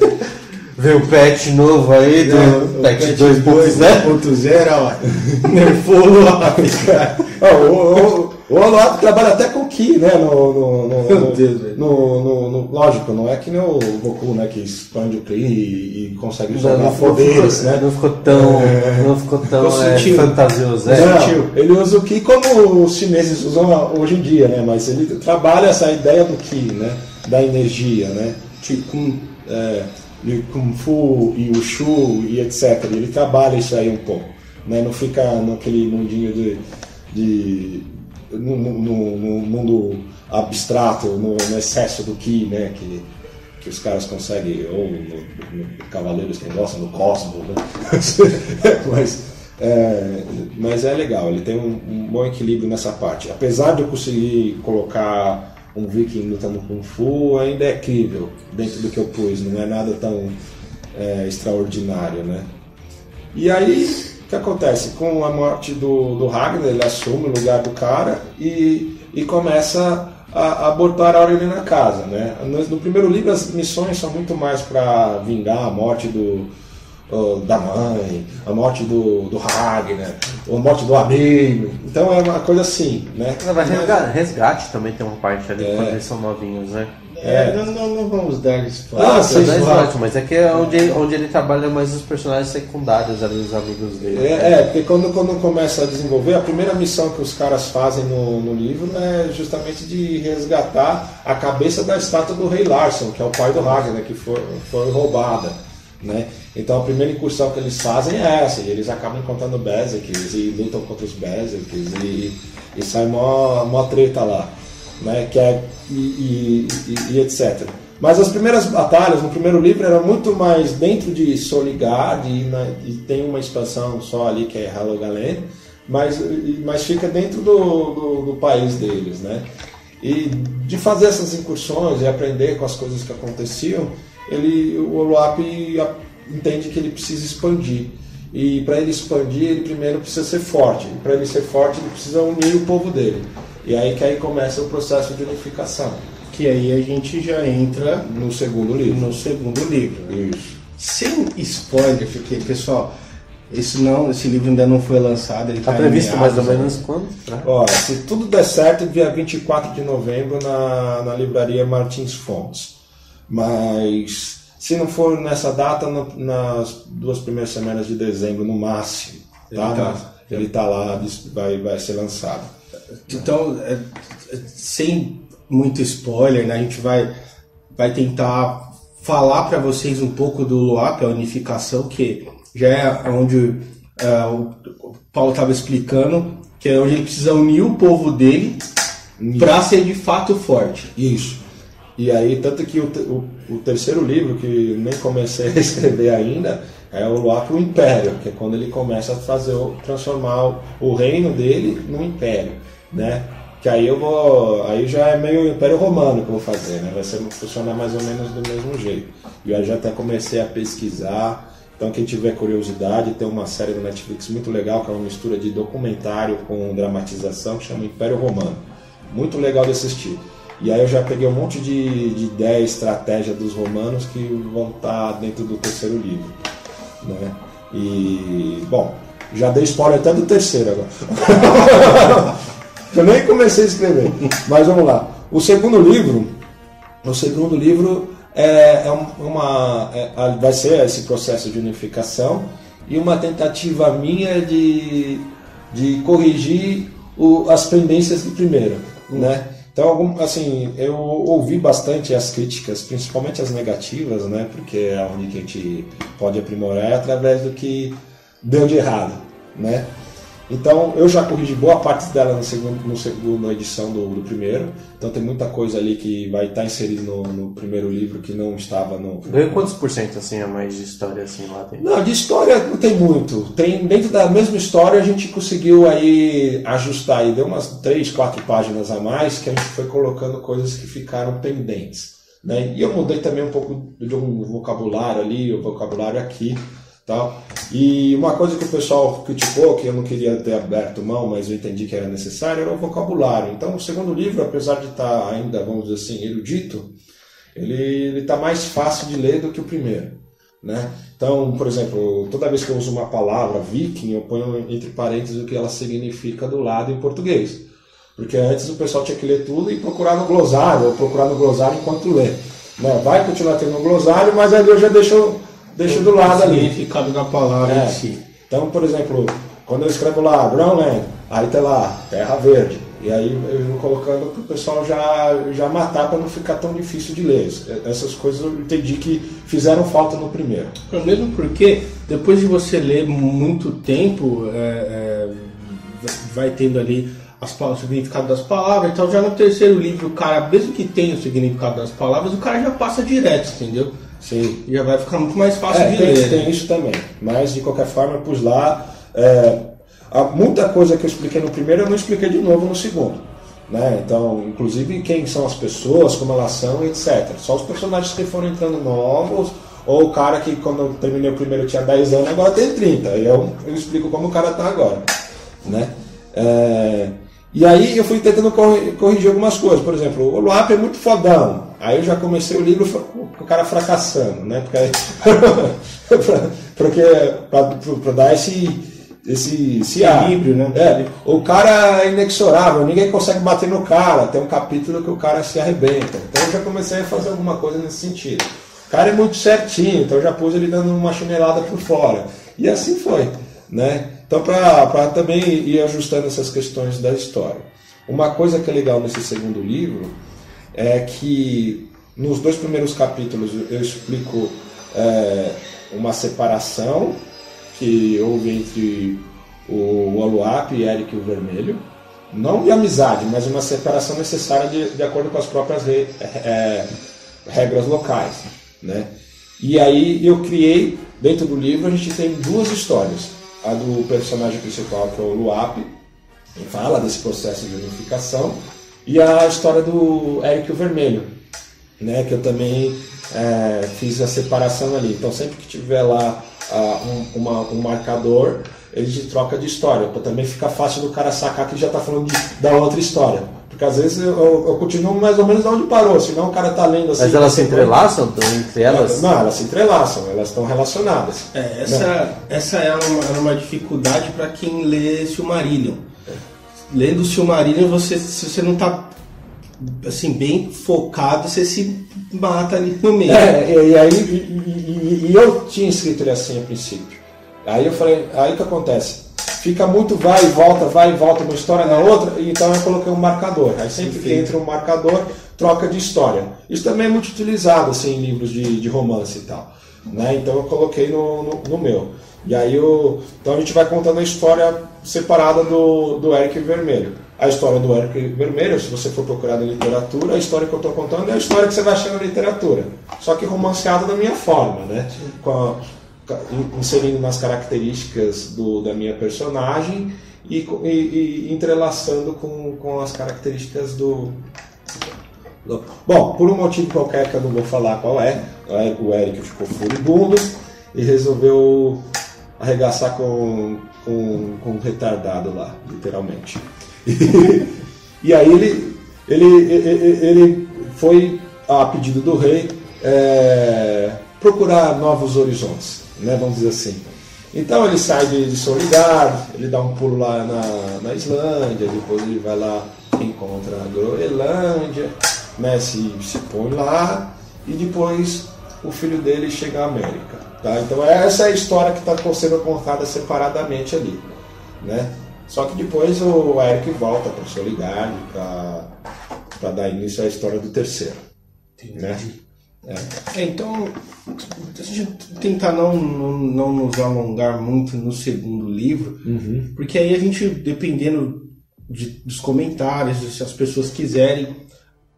Vê o patch novo aí do é, patch 2.0, ó. Nerfou o Olap, cara. o, o, o trabalha até com Ki, né? No, no, no, Meu Deus, velho. Lógico, não é que nem o Goku, né? Que expande o Ki e, e consegue jogar poderes, né? Não ficou tão, é, não ficou tão é, fantasioso. É. Não, ele usa o Ki como os chineses usam hoje em dia, né? Mas ele trabalha essa ideia do Ki, né? Da energia, né? Qigong, é, de Kung Fu e Wushu e etc. Ele trabalha isso aí um pouco. Né? Não fica naquele mundinho de. de no, no, no mundo abstrato, no, no, excesso do Ki, né? Que, que os caras conseguem, ou no, no Cavaleiros que gostam, no Cosmos, né? mas, é, mas é legal, ele tem um, um bom equilíbrio nessa parte. Apesar de eu conseguir colocar um viking lutando Kung Fu ainda é crível dentro do que eu pus, não é nada tão é, extraordinário, né? E aí, o que acontece? Com a morte do, do Ragnar, ele assume o lugar do cara e, e começa a, a botar a ordem na casa, né? No, no primeiro livro as missões são muito mais para vingar a morte do, da mãe, a morte do, do Ragnar, a morte do amigo. Então é uma coisa assim, né? Mas resgate, resgate também tem uma parte ali é. quando eles são novinhos, né? É, não, não, não, vamos dar spoiler. Ah, sim, slot, mas é que é onde, onde ele trabalha mais os personagens secundários ali, os amigos dele. É, é, porque quando, quando começa a desenvolver, a primeira missão que os caras fazem no, no livro é justamente de resgatar a cabeça da estátua do rei Larson, que é o pai do Ragnar, que foi, foi roubada. Né? Então a primeira incursão que eles fazem é essa, e eles acabam encontrando Berserkers e lutam contra os Berserkers e, e sai mó, mó treta lá, né? que é, e, e, e, etc. Mas as primeiras batalhas no primeiro livro eram muito mais dentro de Soligard e, e tem uma expansão só ali que é Halloween mas, mas fica dentro do, do, do país deles, né? E de fazer essas incursões e aprender com as coisas que aconteciam, ele, o Oluap entende que ele precisa expandir. E para ele expandir, ele primeiro precisa ser forte. E para ele ser forte, ele precisa unir o povo dele. E aí que aí começa o processo de unificação. Que aí a gente já entra no segundo livro. No segundo livro. Isso. Sem spoiler, porque, pessoal, esse, não, esse livro ainda não foi lançado. Ele Está tá previsto mais ou menos quando? né? Ó, se tudo der certo, dia 24 de novembro na, na livraria Martins Fontes. Mas se não for nessa data, no- nas duas primeiras semanas de dezembro, no máximo. Tá? Ele tá. Mas Ele tá lá, vai, vai ser lançado. Então, é, é, sem muito spoiler, né, a gente vai, vai tentar falar para vocês um pouco do LOAP, a unificação, que já é onde é, o Paulo estava explicando, que é onde ele precisa unir o povo dele para ser de fato forte. Isso. E aí, tanto que o, o, o terceiro livro, que nem comecei a escrever ainda, é o Luapo o Império, que é quando ele começa a fazer transformar o, reino dele num império, né? Que aí eu vou, aí já é meio Império Romano que eu vou fazer, né? Vai ser funcionar mais ou menos do mesmo jeito. E eu já até comecei a pesquisar. Então quem tiver curiosidade, tem uma série do Netflix muito legal, que é uma mistura de documentário com dramatização, que chama Império Romano. Muito legal de assistir. E aí eu já peguei um monte de, de ideia, estratégia dos romanos que vão estar dentro do terceiro livro. Né? E, bom, já dei spoiler até do terceiro agora. eu nem comecei a escrever, mas vamos lá. O segundo livro, o segundo livro é, é um- uma, é- vai ser esse processo de unificação e uma tentativa minha de, de corrigir o- as pendências do primeiro, né? Então, assim, eu ouvi bastante as críticas, principalmente as negativas, né? Porque é onde que a gente pode aprimorar é através do que deu de errado, né? Então, eu já corrigi boa parte dela no segundo, no segundo edição do, do primeiro. Então, tem muita coisa ali que vai estar inserida no, no primeiro livro que não estava no. Ganhou quantos por cento assim a mais de história assim lá dentro? Não, de história não tem muito. Tem dentro da mesma história a gente conseguiu aí ajustar e deu umas três, quatro páginas a mais que a gente foi colocando coisas que ficaram pendentes. Né? E eu mudei também um pouco de um vocabulário ali, o vocabulário aqui. Tal. E uma coisa que o pessoal criticou, que eu não queria ter aberto mão, mas eu entendi que era necessário, era o vocabulário. Então, o segundo livro, apesar de estar ainda, vamos dizer assim, erudito, ele está mais fácil de ler do que o primeiro. Né? Então, por exemplo, toda vez que eu uso uma palavra viking, eu ponho entre parênteses o que ela significa do lado em português. Porque antes o pessoal tinha que ler tudo e procurar no glossário, ou procurar no glossário enquanto lê. Né? Vai continuar tendo um glossário, mas ali eu já deixo, deixo do lado o ali. significado da palavra É. em si. Então, por exemplo, quando eu escrevo lá Groundland, aí tá lá Terra Verde. E aí eu vou colocando para o pessoal já, já matar para não ficar tão difícil de ler. Essas coisas eu entendi que fizeram falta no primeiro. Mesmo porque depois de você ler muito tempo, é, é, vai tendo ali as, o significado das palavras. Então já no terceiro livro, o cara, mesmo que tenha o significado das palavras, o cara já passa direto, entendeu? Sim. Já vai ficar muito mais fácil É, de tem, ler. tem isso também. Mas de qualquer forma eu pus lá. é, muita coisa que eu expliquei no primeiro eu não expliquei de novo no segundo. Né? Então, inclusive quem são as pessoas, como elas são, etc. Só os personagens que foram entrando novos, ou o cara que quando eu terminei o primeiro tinha 10 anos, agora tem 30. E eu, eu explico como o cara tá agora. Né? É, e aí eu fui tentando corri- corrigir algumas coisas. Por exemplo, o Luap é muito fodão. Aí eu já comecei o livro com o cara fracassando, né? Porque, porque para dar esse, esse, esse. Equilíbrio, né? É, o cara é inexorável, ninguém consegue bater no cara. Tem um capítulo que o cara se arrebenta. Então eu já comecei a fazer alguma coisa nesse sentido. O cara é muito certinho, então eu já pus ele dando uma chinelada por fora. E assim foi, né? Então para também ir ajustando essas questões da história. Uma coisa que é legal nesse segundo livro é que nos dois primeiros capítulos eu explico é, uma separação que houve entre o Oluap e Eric o Vermelho. Não de amizade, mas uma separação necessária de, de acordo com as próprias re- é, regras locais. Né? E aí eu criei, dentro do livro, a gente tem duas histórias. A do personagem principal, que é o Luap, que fala desse processo de unificação, e a história do Eric o Vermelho, né, que eu também é, fiz a separação ali. Então sempre que tiver lá um, uma, um marcador, ele de troca de história, para também ficar fácil do cara sacar que já está falando de, da outra história. Porque às vezes eu, eu, continuo mais ou menos onde parou, senão o cara tá lendo assim. Mas elas se entrelaçam então, entre elas? Não, elas se entrelaçam, elas estão relacionadas. É, essa, essa é uma, era uma dificuldade para quem lê Silmarillion. Lendo Silmarillion, você, se você não tá assim, bem focado, você se mata ali no meio. É, e, e aí e, e- e eu tinha escrito ele assim a princípio. Aí eu falei, aí o que acontece? Fica muito vai e volta, vai e volta uma história na outra, então eu coloquei um marcador. Aí sempre que entra um marcador, troca de história. Isso também é muito utilizado assim, em livros de, de romance e tal. Né? Então eu coloquei no, no, no meu. E aí eu, então a gente vai contando a história separada do, do Eric Vermelho. A história do Eric Vermelho, se você for procurar na literatura, a história que eu estou contando é a história que você vai achar na literatura. Só que romanceada da minha forma, né? Com a- inserindo nas características do, da minha personagem e, e- e entrelaçando com, com as características do, do- Bom, por um motivo qualquer que eu não vou falar qual é, o Eric ficou furibundo e resolveu arregaçar com, com, com um retardado lá, literalmente. E aí ele, ele, ele, ele foi, a pedido do rei, é, procurar novos horizontes, né, vamos dizer assim. Então ele sai de, de Solidar, ele dá um pulo lá na, na Islândia, depois ele vai lá, encontra a Groenlândia, né, se, se põe lá, e depois o filho dele chega à América. Tá? Então essa é a história que está sendo contada separadamente ali. Né? Só que depois o Eric volta para Solidar para dar início à história do terceiro. Né? É, então, a gente tentar não, não, não nos alongar muito no segundo livro, porque aí a gente, dependendo de- dos comentários, se as pessoas quiserem,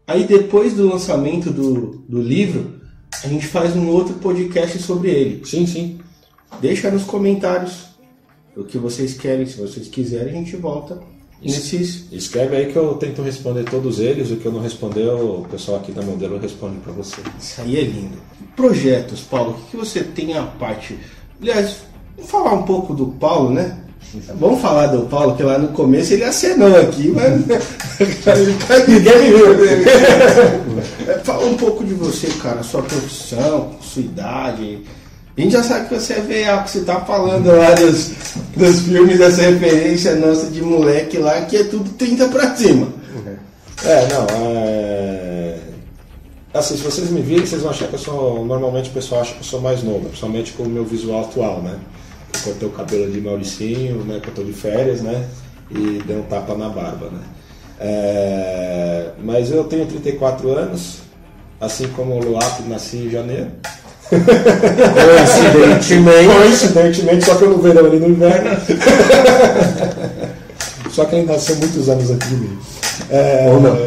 aí depois do lançamento do, do livro, a gente faz um outro podcast sobre ele. Sim, sim. Deixa nos comentários o que vocês querem, se vocês quiserem, a gente volta nesses. Escreve aí que eu tento responder todos eles. O que eu não responder, o pessoal aqui da Modelo responde para você. Isso aí é lindo. Projetos, Paulo, o que você tem a parte? Aliás, vamos falar um pouco do Paulo, né? Vamos falar do Paulo, que lá no começo ele acenou aqui, mas ninguém viu. É, Fala um pouco de você, cara, sua profissão, sua idade. A gente já sabe que você é veio, que você tá falando lá dos, dos filmes, dessa referência nossa de moleque lá, que é tudo 30 pra cima. É, não, é... Assim, se vocês me virem, vocês vão achar que eu sou... Normalmente o pessoal acha que eu sou mais novo, principalmente com o meu visual atual, né? Eu cortei o cabelo de Mauricinho, né? Que eu tô de férias, né? E dei um tapa na barba, né? É, Mas eu tenho 34 anos, assim como o Luap, nasci em janeiro. Coincidentemente. Coincidentemente, só que eu no verão e no inverno. só que ele nasceu muitos anos antes de mim. É, Ou não.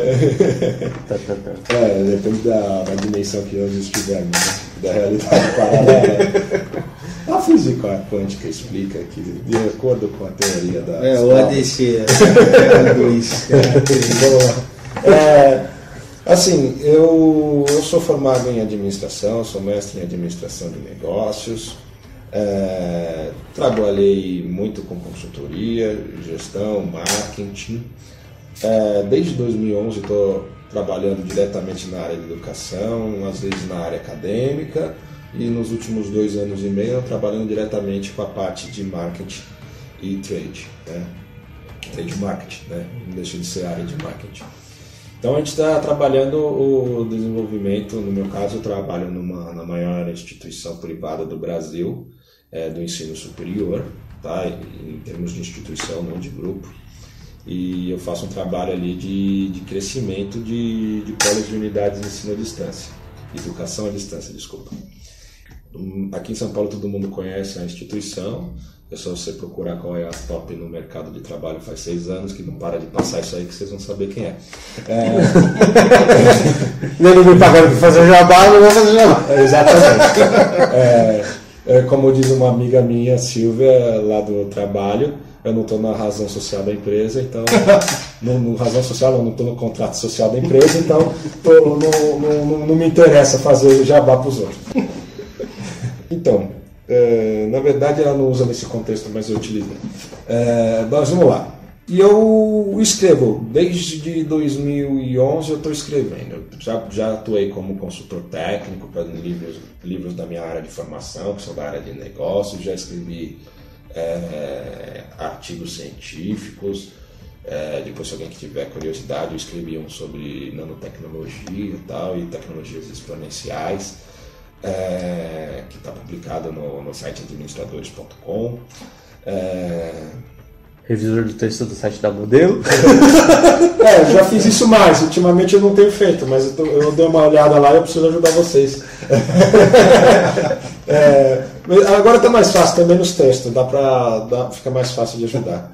É, depende da, da dimensão que nós estivermos, né? da realidade paralela. A física quântica explica que, de acordo com a teoria da. É, o ADC, é, lá. É, assim, eu, eu sou formado em administração, sou mestre em administração de negócios. é, trabalhei muito com consultoria, gestão, marketing. É, desde 2011 estou trabalhando diretamente na área de educação, às vezes na área acadêmica, e nos últimos dois anos e meio trabalhando diretamente com a parte de marketing e trade, né? trade marketing, né? não deixa de ser área de marketing. Então a gente está trabalhando o desenvolvimento, no meu caso eu trabalho numa, na maior instituição privada do Brasil, é, do ensino superior, tá? em termos de instituição, não de grupo e eu faço um trabalho ali de, de crescimento de, de polos de unidades de ensino à distância, educação à distância, desculpa. Aqui em São Paulo todo mundo conhece a instituição, é só você procurar qual é a top no mercado de trabalho faz seis anos, que não para de passar isso aí que vocês vão saber quem é. Nem me pagaram pra fazer jabá, não vou fazer jabá. É, Exatamente. É, é, como diz uma amiga minha, Silvia, lá do trabalho, eu não estou na razão social da empresa, então. no, no razão social, eu não estou no contrato social da empresa, então tô, não, não, não, não me interessa fazer jabá para os outros. Então, é, na verdade ela não usa nesse contexto, mas eu utilizo. É, mas vamos lá. E eu escrevo, desde 2011 eu estou escrevendo. Eu já, já atuei como consultor técnico para livros, livros da minha área de formação, que são da área de negócios, já escrevi é, artigos científicos. É, depois, se alguém que tiver curiosidade, eu escrevi um sobre nanotecnologia e tal, e tecnologias exponenciais, é, que está publicado no, no site administradores.com. É, Revisor do texto do site da Modelo. é, já fiz isso mais. Ultimamente eu não tenho feito, mas eu, tô, eu dei uma olhada lá e eu preciso ajudar vocês. é, agora está mais fácil, tem menos texto, dá para fica mais fácil de ajudar.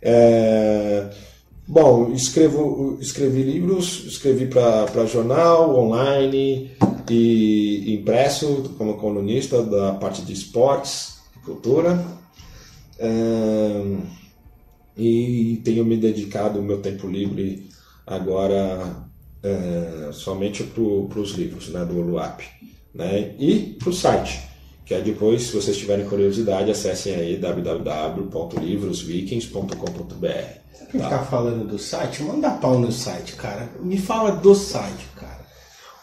É, bom, escrevo, escrevi livros, escrevi para jornal, online e impresso como colunista da parte de esportes e cultura. E tenho me dedicado o meu tempo livre agora é, somente para os livros né, do Oluap né, e para o site, que é depois, se vocês tiverem curiosidade, acessem aí www.livrosvikings.com.br. Tá? Ficar falando do site, manda pau no site, cara. Me fala do site, cara.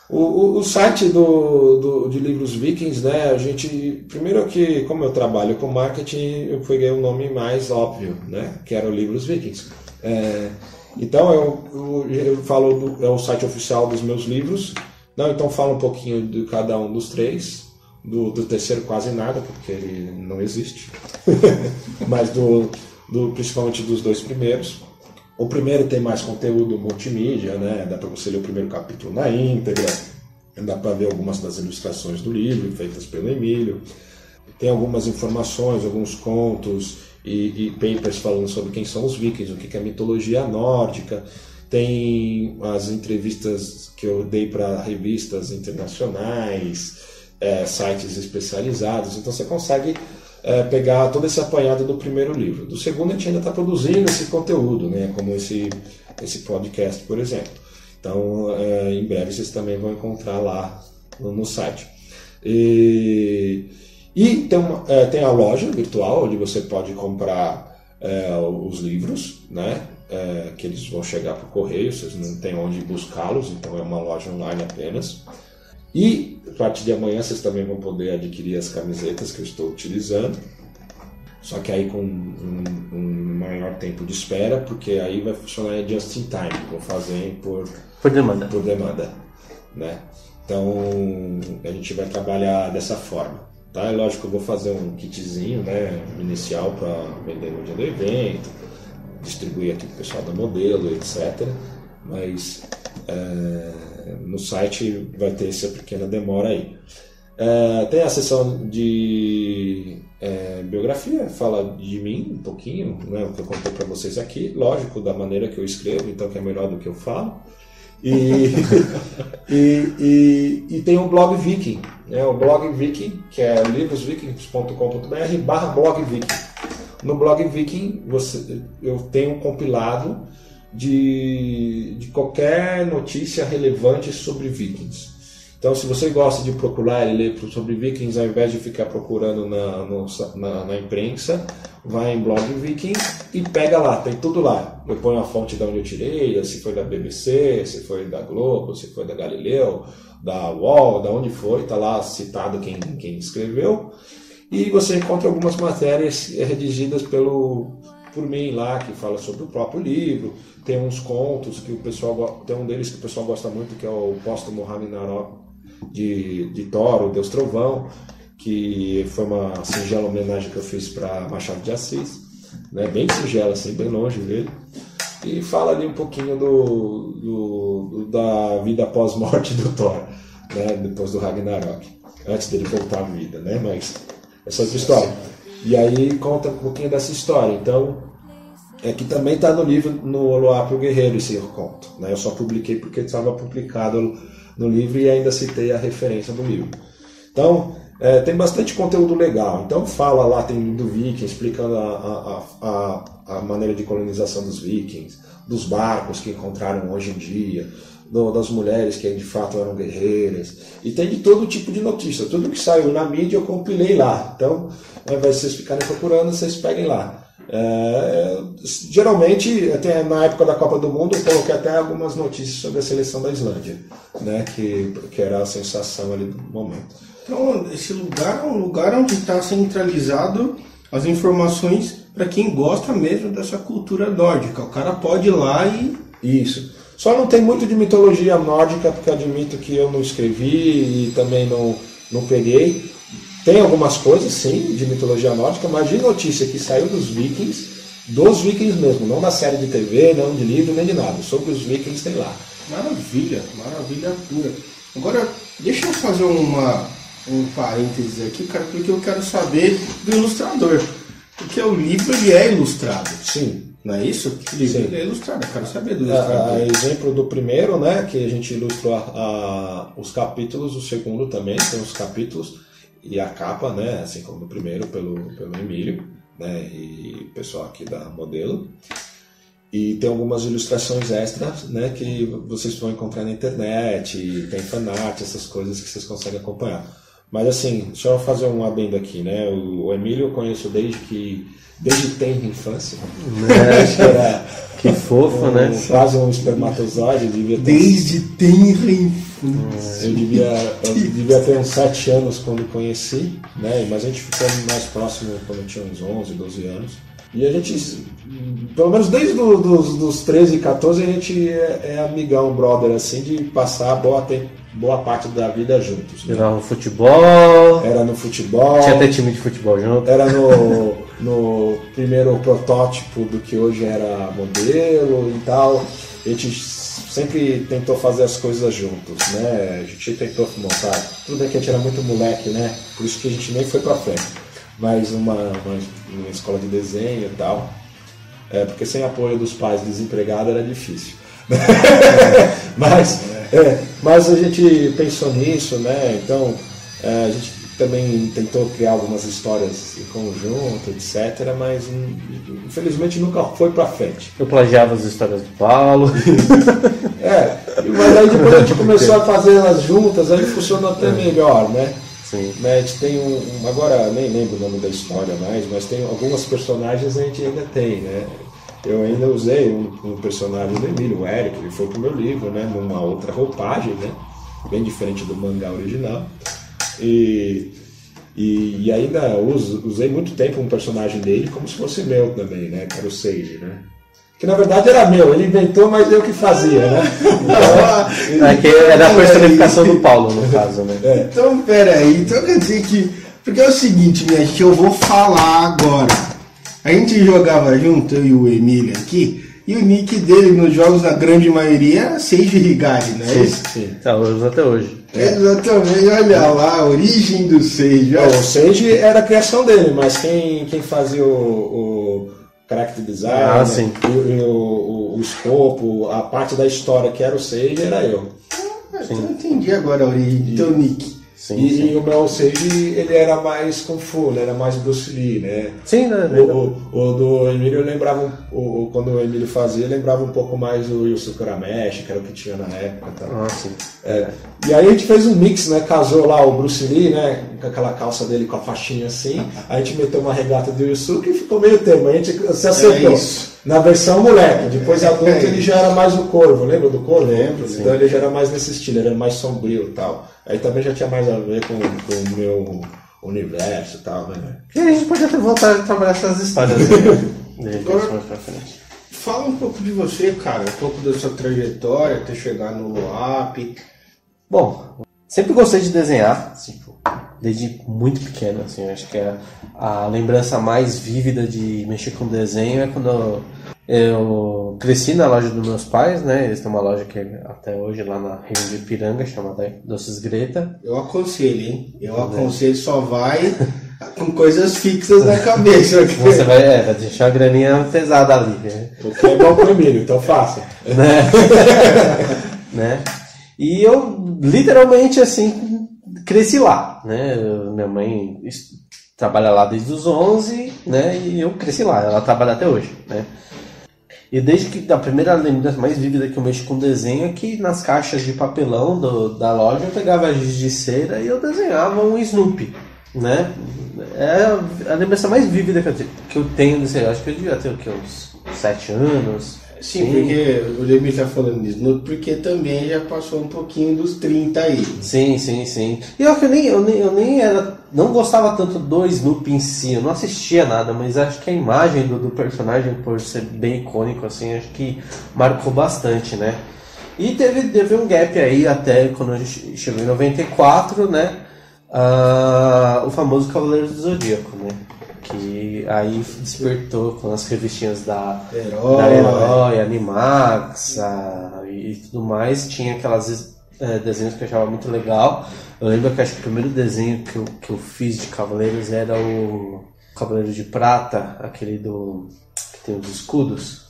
O, o, o, site do, do, de livros vikings, né? A gente. Primeiro que, como eu trabalho com marketing, eu peguei o nome mais óbvio, né? Que era o Livros Vikings. É, então eu, eu, eu, falo do, é o site oficial dos meus livros. Não, então fala um pouquinho de cada um dos três. Do, do terceiro quase nada, porque ele não existe. Mas do, do, principalmente dos dois primeiros. O primeiro tem mais conteúdo multimídia, né? Dá para você ler o primeiro capítulo na íntegra, dá para ver algumas das ilustrações do livro feitas pelo Emílio. Tem algumas informações, alguns contos e, e papers falando sobre quem são os vikings, o que é mitologia nórdica. Tem as entrevistas que eu dei para revistas internacionais, é, sites especializados. Então você consegue é, pegar todo esse apanhado do primeiro livro. Do segundo, a gente ainda está produzindo esse conteúdo, né, como esse, esse podcast, por exemplo. Então, é, em breve vocês também vão encontrar lá no, no site. E, e tem, uma, é, tem a loja virtual, onde você pode comprar é, os livros, né, é, que eles vão chegar por correio, vocês não têm onde buscá-los, então é uma loja online apenas. E a partir de amanhã vocês também vão poder adquirir as camisetas que eu estou utilizando. Só que aí com um, um maior tempo de espera, porque aí vai funcionar just in time. Vou fazer por, por demanda. Por demanda né? Então a gente vai trabalhar dessa forma. Tá? É lógico que eu vou fazer um kitzinho né, inicial para vender no dia do evento, distribuir aqui para o pessoal da modelo, etc. Mas é, no site vai ter essa pequena demora aí. É, tem a seção de é, biografia, fala de mim um pouquinho, né, o que eu contei para vocês aqui, lógico, da maneira que eu escrevo, então que é melhor do que eu falo. E, e, e, e, tem o blog Viking, né, o blog Viking, que é livrosvikings.com.br barra blog Viking. No blog Viking você, eu tenho um compilado de, de qualquer notícia relevante sobre vikings. Então, se você gosta de procurar e ler sobre vikings, ao invés de ficar procurando na, no, na, na, imprensa, vai em blog viking e pega lá, tem tudo lá. Eu ponho a fonte de onde eu tirei, se foi da BBC, se foi da Globo, se foi da Galileu, da UOL, da onde foi, está lá citado quem, quem escreveu. E você encontra algumas matérias redigidas pelo, por mim lá, que fala sobre o próprio livro. Tem uns contos que o pessoal tem um deles que o pessoal gosta muito, que é o Póstumo Ragnarok de, de Thor, o Deus Trovão, que foi uma singela homenagem que eu fiz para Machado de Assis, né? bem singela, assim, bem longe dele. E fala ali um pouquinho do, do, do da vida pós-morte do Thor, né? depois do Ragnarok, antes dele voltar à vida, né? mas essa outra história. E aí conta um pouquinho dessa história. Então, é que também está no livro no Oloap o Guerreiro esse conto. Né? Eu só publiquei porque estava publicado no livro e ainda citei a referência do livro. Então, É, tem bastante conteúdo legal. Então fala lá, tem do Viking, explicando a, a, a, a maneira de colonização dos vikings, dos barcos que encontraram hoje em dia, do, das mulheres que de fato eram guerreiras. E tem de todo tipo de notícia. Tudo que saiu na mídia eu compilei lá. Então, ao invés de vocês ficarem procurando, vocês peguem lá. É, geralmente, até na época da Copa do Mundo, eu coloquei até algumas notícias sobre a seleção da Islândia, né, que, que era a sensação ali do momento. Então, esse lugar é um lugar onde está centralizado as informações para quem gosta mesmo dessa cultura nórdica. O cara pode ir lá e. Isso. Só não tem muito de mitologia nórdica, porque admito que eu não escrevi e também não, não peguei. Tem algumas coisas, sim, de mitologia nórdica, mas de notícia que saiu dos vikings, dos vikings mesmo, não da série de TV, não de livro, nem de nada. Sobre os vikings tem lá. Maravilha, maravilha pura. Agora, deixa eu fazer uma, um parênteses aqui, cara, porque eu quero saber do ilustrador. Porque o livro ele é ilustrado. Sim. Não é isso? Livro é ilustrado, eu quero saber do A, ilustrador. a exemplo do primeiro, né, que a gente ilustrou a- a- os capítulos, o segundo também tem os capítulos e a capa, né, assim como o primeiro pelo, pelo Emílio, né, e o pessoal aqui da modelo. E tem algumas ilustrações extras, né, que vocês vão encontrar na internet, tem fanart, essas coisas que vocês conseguem acompanhar. Mas assim, deixa eu fazer um adendo aqui, né? O, o Emílio eu conheço desde que desde tenra infância. Acho que era Que fofo, um- né? quase um espermatozoide, eu devia ter, Desde tenra infância. eu devia, eu devia ter uns 7 anos quando conheci, né? Mas a gente ficou mais próximo quando eu tinha uns 11, 12 anos. E a gente, pelo menos desde do, dos, dos 13, 14, a gente é, é amigão, brother, assim, de passar boa, te- boa parte da vida juntos. né? Jogava futebol, Era no futebol, tinha até time de futebol junto. era no, no primeiro protótipo do que hoje era modelo e tal. A gente sempre tentou fazer as coisas juntos, né? A gente tentou montar. Tudo bem que a gente era muito moleque, né? Por isso que a gente nem foi pra frente. Mas uma, uma, uma escola de desenho e tal. É, porque sem apoio dos pais desempregados era difícil. mas, é, mas a gente pensou nisso, né? Então é, a gente também tentou criar algumas histórias em conjunto, etc. Mas hum, infelizmente nunca foi pra frente. Eu plagiava as histórias do Paulo. É, mas aí depois a gente começou a fazer elas juntas, aí funcionou até melhor, né? Sim. Né, A gente tem um, um- Agora nem lembro o nome da história mais, mas tem algumas personagens a gente ainda tem, né? Eu ainda usei um, um personagem do Emílio, o Eric, ele foi pro meu livro, né? Numa outra roupagem, né? Bem diferente do mangá original. E, e, e ainda uso, usei muito tempo um personagem dele como se fosse meu também, né? Que era o Sage, né? Que na verdade era meu, ele inventou, mas eu que fazia, né? É que era a personificação do Paulo, no caso, né? Então, peraí, então quer dizer que. Porque é o seguinte, minha gente, eu vou falar agora. A gente jogava junto, eu e o Emílio aqui, e o nick dele nos jogos, na grande maioria, era Seiji Rigari, não é isso? Sim. Tá, uso até hoje. Exatamente, olha lá, a origem do. Não, olha. o Sage era a criação dele, mas quem, quem fazia o, o character design, Ah, né, o, o, o- o escopo, a parte da história que era o Sage era eu. Então eu entendi agora a origem do teu nick. Sim, e, sim. o meu Sage, ele era mais Kung Fu, né, era mais Bruce Lee, né? Sim, né? O, o, o do Emílio eu lembrava, o, o- quando o Emílio fazia, lembrava um pouco mais do Yusuke Urameshi, que era o que tinha na época. e tal. Ah, sim. É. E aí a gente fez um mix, né? Casou lá o Bruce Lee, né? Com aquela calça dele com a faixinha assim. A gente meteu uma regata do Yusuke e ficou meio termo. A gente se acertou. É isso. Na versão moleque. Depois adulto É ele já era mais o corvo, lembra do corvo? Lembro, Então ele já era mais nesse estilo, ele era mais sombrio e tal. Aí também já tinha mais a ver com, com o meu universo e tal, né? E a gente podia ter voltado a trabalhar essas histórias aí, né? De repente, mais pra frente. Fala um pouco de você, cara, um pouco da sua trajetória, até chegar no LOAP. Bom, sempre gostei de desenhar, tipo, desde muito pequeno, assim, acho que a, a lembrança mais vívida de mexer com desenho é quando eu, eu cresci na loja dos meus pais, né? Eles têm uma loja que é até hoje lá na Rio de Piranga, chamada Doces Greta. Eu aconselho, hein? Eu aconselho só vai com coisas fixas na cabeça. Você vai, é, vai deixar a graninha pesada ali, né? O que é bom Emílio, então faça. né? né? E eu literalmente assim cresci lá, né? Minha mãe trabalha lá desde os 11, né? E eu cresci lá, ela trabalha até hoje, né? E desde que a primeira lembrança mais vívida que eu mexo com desenho é que nas caixas de papelão do- da loja eu pegava giz de cera e eu desenhava um Snoopy, né? É a lembrança mais vívida que eu, que eu tenho desse, acho que eu devia ter o quê? uns 7 anos. Sim, porque o Lemir tá falando disso, porque também já passou um pouquinho dos 30 aí. Sim, sim, sim. E eu, que eu nem, eu, nem, eu nem era. Não gostava tanto do Snoopy em si, eu não assistia nada, mas acho que a imagem do, do personagem, por ser bem icônico, assim, acho que marcou bastante, né? E teve, teve um gap aí até quando a gente chegou em 94, né? Ah, o famoso Cavaleiro do Zodíaco, né? Que aí despertou com as revistinhas da Herói. da Herói, Animax a- e tudo mais. Tinha aquelas eh, desenhos que eu achava muito legal. Eu lembro que acho que o primeiro desenho que eu, que eu fiz de Cavaleiros era o Cavaleiro de Prata, aquele do. que tem os escudos.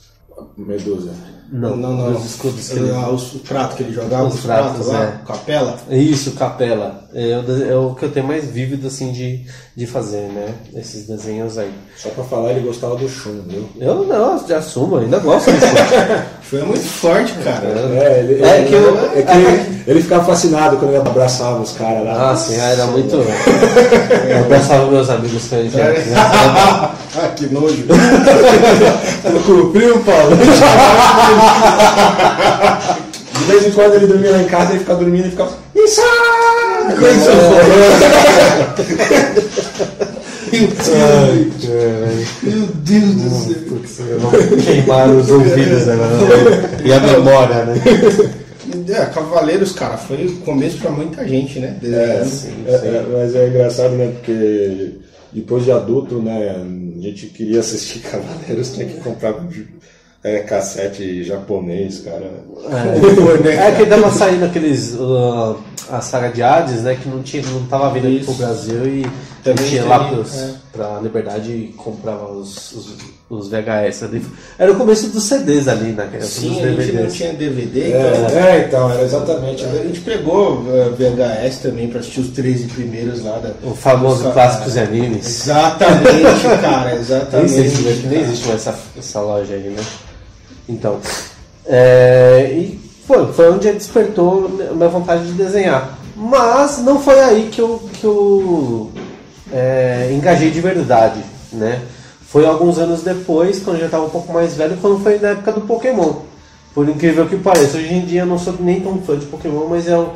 Medusa. Não, não, não. Os escudos que ele. Ah, os- o prato que ele jogava, Os os, pratos, pratos, lá, é. capela. Isso, Capela. É, o de- é o que eu tenho mais vívido assim de, de fazer, né? Esses desenhos aí. Só pra falar, ele gostava do Shun, viu? Eu não, já assumo, ainda gosto disso. Foi muito forte, cara. É, ele, É ele- que eu- é que ele, ele ficava fascinado quando ele abraçava os caras lá. Ah, sim, era muito. Eu abraçava meus amigos que. ah, que nojo. Cumpriu, Paulo. De vez em quando ele dormia lá em casa, ele ficava dormindo e ficava. Isso! Meu Deus do céu. Putz, eu vou queimar os ouvidos agora. E a memória, né? É, Cavaleiros, cara, foi o começo pra muita gente, né? É, Desenhando. sim, é, sim. é, mas é engraçado, né? Porque depois de adulto, né? A gente queria assistir Cavaleiros, tinha que comprar é, cassete japonês, cara. É que dava saindo aqueles. uh, a saga de Hades, né? Que não, tinha, não tava vindo aqui pro Brasil e Também tinha lá tem, pros, é. pra Liberdade e comprava os, os, os VHS ali. Era o começo dos CDs ali, né? dos Sim, a gente não DVDs. tinha DVD, É, então. é, então, era exatamente. A gente pegou eh, VHS também pra assistir os 13 primeiros lá da. O famoso Só- clássicos e animes. Exatamente, cara, Nem exatamente. existe, acho que nem existe mais essa, essa loja aí, né? Então. é, e foi, foi onde despertou a minha vontade de desenhar. Mas não foi aí que eu, que eu é, engajei de verdade, né? Foi alguns anos depois, quando eu já estava um pouco mais velho, quando foi na época do Pokémon. Por incrível que pareça, hoje em dia eu não sou nem tão fã de Pokémon, mas eu,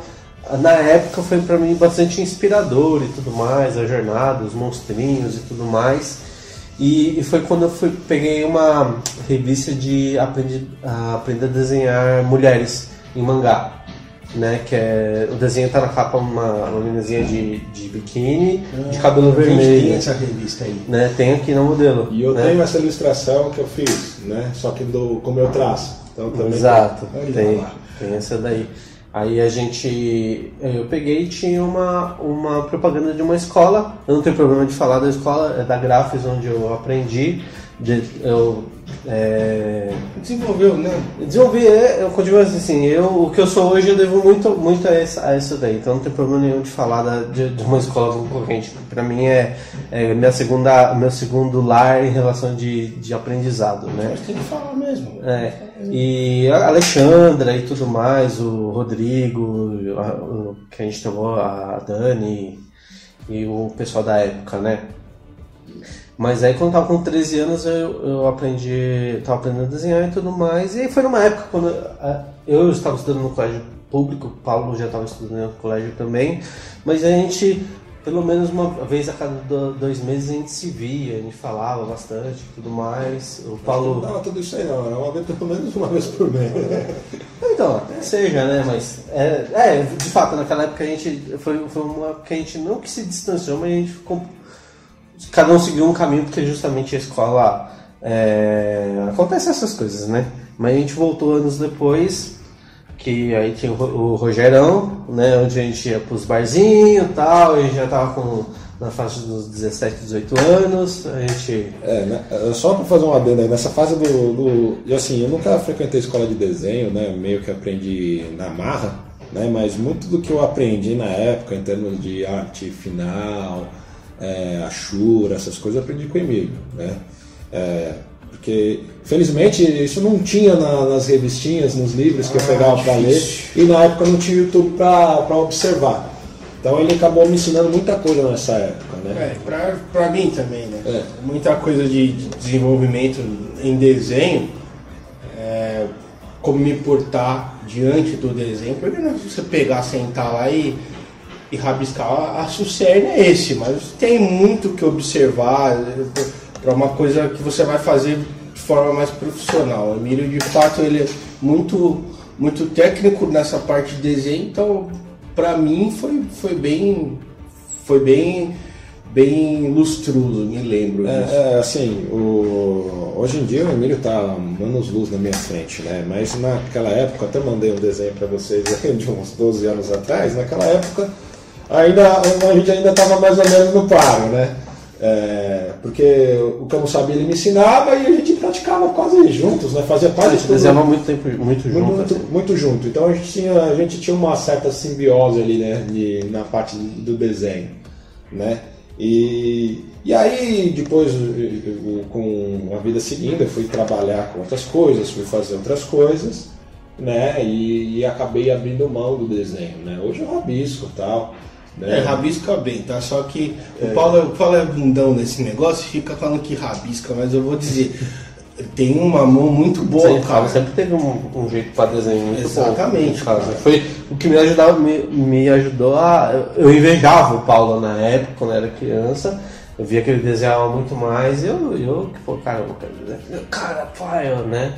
na época foi para mim bastante inspirador e tudo mais, a jornada, os monstrinhos e tudo mais. E, e foi quando eu fui, peguei uma revista de aprendi, a aprender a desenhar mulheres em mangá. Né, que é, o desenho tá na capa uma, uma meninazinha de, de biquíni, de cabelo gente tem vermelho. essa revista aí. Né, tem aqui no modelo. E eu né? tenho essa ilustração que eu fiz, né? Só que do, com o meu traço. Então também. Exato, tem, lá. tem essa daí. Aí a gente. Eu peguei e tinha uma, uma propaganda de uma escola. Eu não tenho problema de falar da escola, é da Grafis, onde eu aprendi. De- eu é, Desenvolveu, né? desenvolvi, é, eu continuo assim, eu, o que eu sou hoje eu devo muito, muito a, essa, a isso daí. Então não tem problema nenhum de falar da- de, de uma escola concorrente. Pra mim é, é minha segunda, meu segundo lar em relação de, de aprendizado, né? Mas tem que falar mesmo. É, e a Alexandra e tudo mais, o Rodrigo, a- o, que a gente tomou, a Dani e o pessoal da época, né? Mas aí quando eu tava com 13 anos eu, eu aprendi, tava aprendendo a desenhar e tudo mais. E foi numa época quando ah, eu estava estudando no colégio público, o Paulo já estava estudando no colégio também, mas a gente, pelo menos uma vez a cada do- dois meses a gente se via, a gente falava bastante e tudo mais. O Paulo. Não, tudo isso aí não. É uma vez, pelo menos uma vez por mês. Então, até seja, né? Mas é, é, de fato, naquela época a gente foi, foi uma que a gente não que se distanciou, mas a gente ficou. Cada um seguiu um caminho porque justamente a escola é, acontece essas coisas, né? Mas a gente voltou anos depois, que aí tinha o, Ro- o Rogerão, né? Onde a gente ia pros barzinhos e tal, e já tava com na faixa dos 17, 18 anos, a gente. É, né? É, Só para fazer um adendo aí, nessa fase do, do. E assim, eu nunca frequentei escola de desenho, né? Meio que aprendi na marra. né? Mas muito do que eu aprendi na época, em termos de arte final, é, Ashura, essas coisas, eu aprendi com o Emílio, né? É, porque, felizmente, isso não tinha na- nas revistinhas, nos livros que eu Ah, pegava para ler, e na época não tinha YouTube para observar. Então ele acabou me ensinando muita coisa nessa época, né? É, pra mim também, né? É. Muita coisa de, de desenvolvimento em desenho, é, como me portar diante do desenho, porque não é você pegar, sentar lá e, e rabiscar, a sucerne é esse, mas tem muito que observar para uma coisa que você vai fazer de forma mais profissional. O Emílio, de fato, ele é muito, muito técnico nessa parte de desenho, então para mim foi, foi bem foi bem bem lustroso, me lembro disso. É, é, assim, o... hoje em dia o Emílio tá anos luz na minha frente, né? Mas naquela época, até mandei um desenho para vocês de uns 12 anos atrás, naquela época ainda, a gente ainda estava mais ou menos no paro, né? É, porque o que eu não sabia ele me ensinava e a gente praticava quase juntos, né? Fazia parte de tudo. desenhava muito tempo, muito junto. Muito, assim. muito junto. Então a gente, tinha, a gente tinha uma certa simbiose ali, né? de- na parte do desenho, né? E, e aí, depois, com a vida seguindo, eu fui trabalhar com outras coisas, fui fazer outras coisas, né? E, e acabei abrindo mão do desenho, né? Hoje eu rabisco e tal. Né? É, rabisca bem, tá? Só que o, Paulo, o Paulo é bundão nesse negócio, fica falando que rabisca, mas eu vou dizer, tem uma mão muito boa, Sim, cara. Sempre teve um, um jeito para desenho muito Exatamente, bom. cara. cara. Foi o que me ajudava, me, me ajudou a. eu- invejava o Paulo na época, quando eu era criança. Eu via que ele desenhava muito mais e eu, eu que pô, cara, eu desenhar. Cara, pai, eu, né?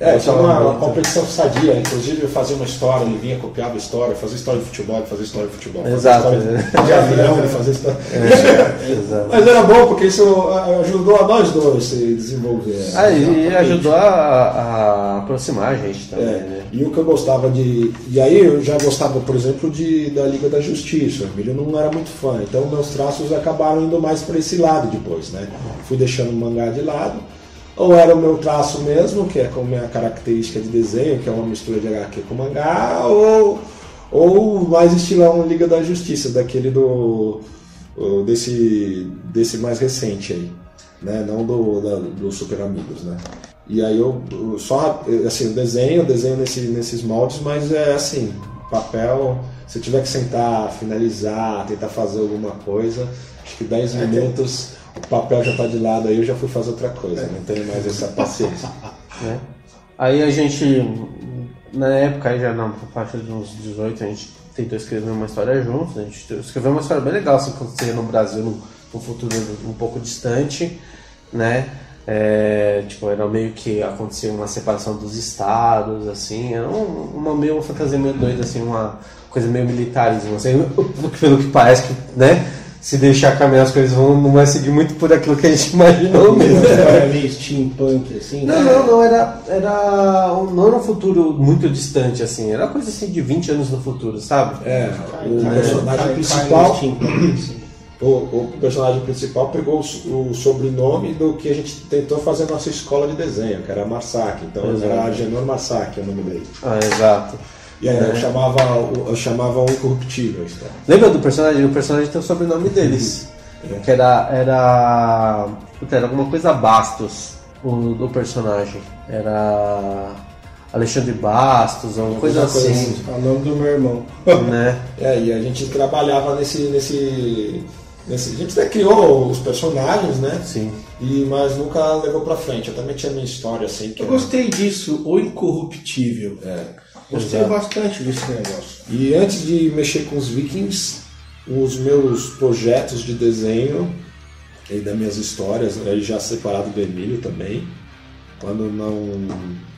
É, Eu tinha uma, uma competição sadia, inclusive eu fazia uma história, ele vinha, copiava a história, fazia história de futebol, ele fazia história de futebol. Exato, de avião, ele fazia história. Exato. Mas era bom porque isso ah, ajudou a nós dois se desenvolver. Aí Exatamente. ajudou a, a aproximar a gente também, É, né? E o que eu gostava de. E aí eu já gostava, por exemplo, de, da Liga da Justiça. O Emílio não era muito fã, então meus traços acabaram indo mais para esse lado depois, né? Fui deixando o mangá de lado. Ou era o meu traço mesmo, que é com a minha característica de desenho, que é uma mistura de HQ com mangá, ou, ou mais estilão Liga da Justiça, daquele do. desse, desse mais recente aí, né? Não do, da, do Super Amigos, né? E aí eu, eu só, assim, eu desenho, eu desenho nesse, nesses moldes, mas é assim, papel, se eu tiver que sentar, finalizar, tentar fazer alguma coisa, acho que 10 minutos o papel já tá de lado aí, eu já fui fazer outra coisa, não tenho mais essa paciência. né? Aí a gente, na época, já na faixa de uns 18, a gente tentou escrever uma história juntos. A gente escreveu uma história bem legal, assim, que acontecia no Brasil num, num futuro um pouco distante, né? É, tipo, era meio que acontecia uma separação dos estados, assim, era um- uma meio uma fantasia meio doida, assim, uma coisa meio militarismo, assim, pelo que parece que, né? Se deixar caminhar as coisas vão, não vai seguir muito por aquilo que a gente imaginou mesmo. Era meio steampunk, assim, Não, né? não, não era, era, um- não era um futuro muito distante, assim, era coisa assim de 20 anos no futuro, sabe? É, o personagem cai principal. O, o personagem principal pegou o, o sobrenome do que a gente tentou fazer na nossa escola de desenho, que era Marsaki. Então Exato. era Agenor Marsaki o nome dele. Ah, exato. E aí eu chamava, o- eu chamava um incorruptível história. Lembra do personagem? O personagem tem o sobrenome deles. Que era. Era. Puta, era alguma coisa Bastos, o do personagem. Era. Alexandre Bastos, alguma coisa coisa assim. É o nome do meu irmão. Né? É, e a gente trabalhava nesse. nesse, nesse a gente até criou os personagens, né? Sim. E, mas nunca levou pra frente. Eu também tinha minha história assim. Que Eu era- gostei disso, o incorruptível. É. Gostei Exato. bastante desse negócio. E antes de mexer com os vikings, os meus projetos de desenho e das minhas histórias, aí já separado do Emílio também, quando não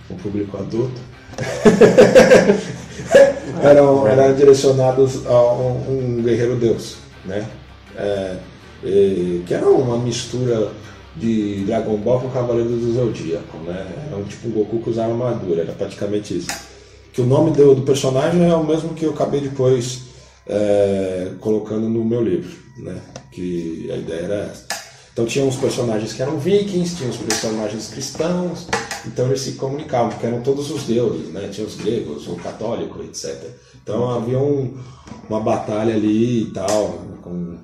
o público adulto, eram, eram direcionados a um, um guerreiro deus, né? É, e- que era uma mistura de Dragon Ball com Cavaleiro do Zodíaco, né? Era um tipo um Goku que usava armadura, era praticamente isso que o nome do, do personagem é o mesmo que eu acabei depois é, colocando no meu livro, né? Que a ideia era essa. Então tinha uns personagens que eram vikings, tinha uns personagens cristãos, então eles se comunicavam, porque eram todos os deuses, né? Tinha os gregos, o católico, etc. Então havia um, uma batalha ali e tal, com,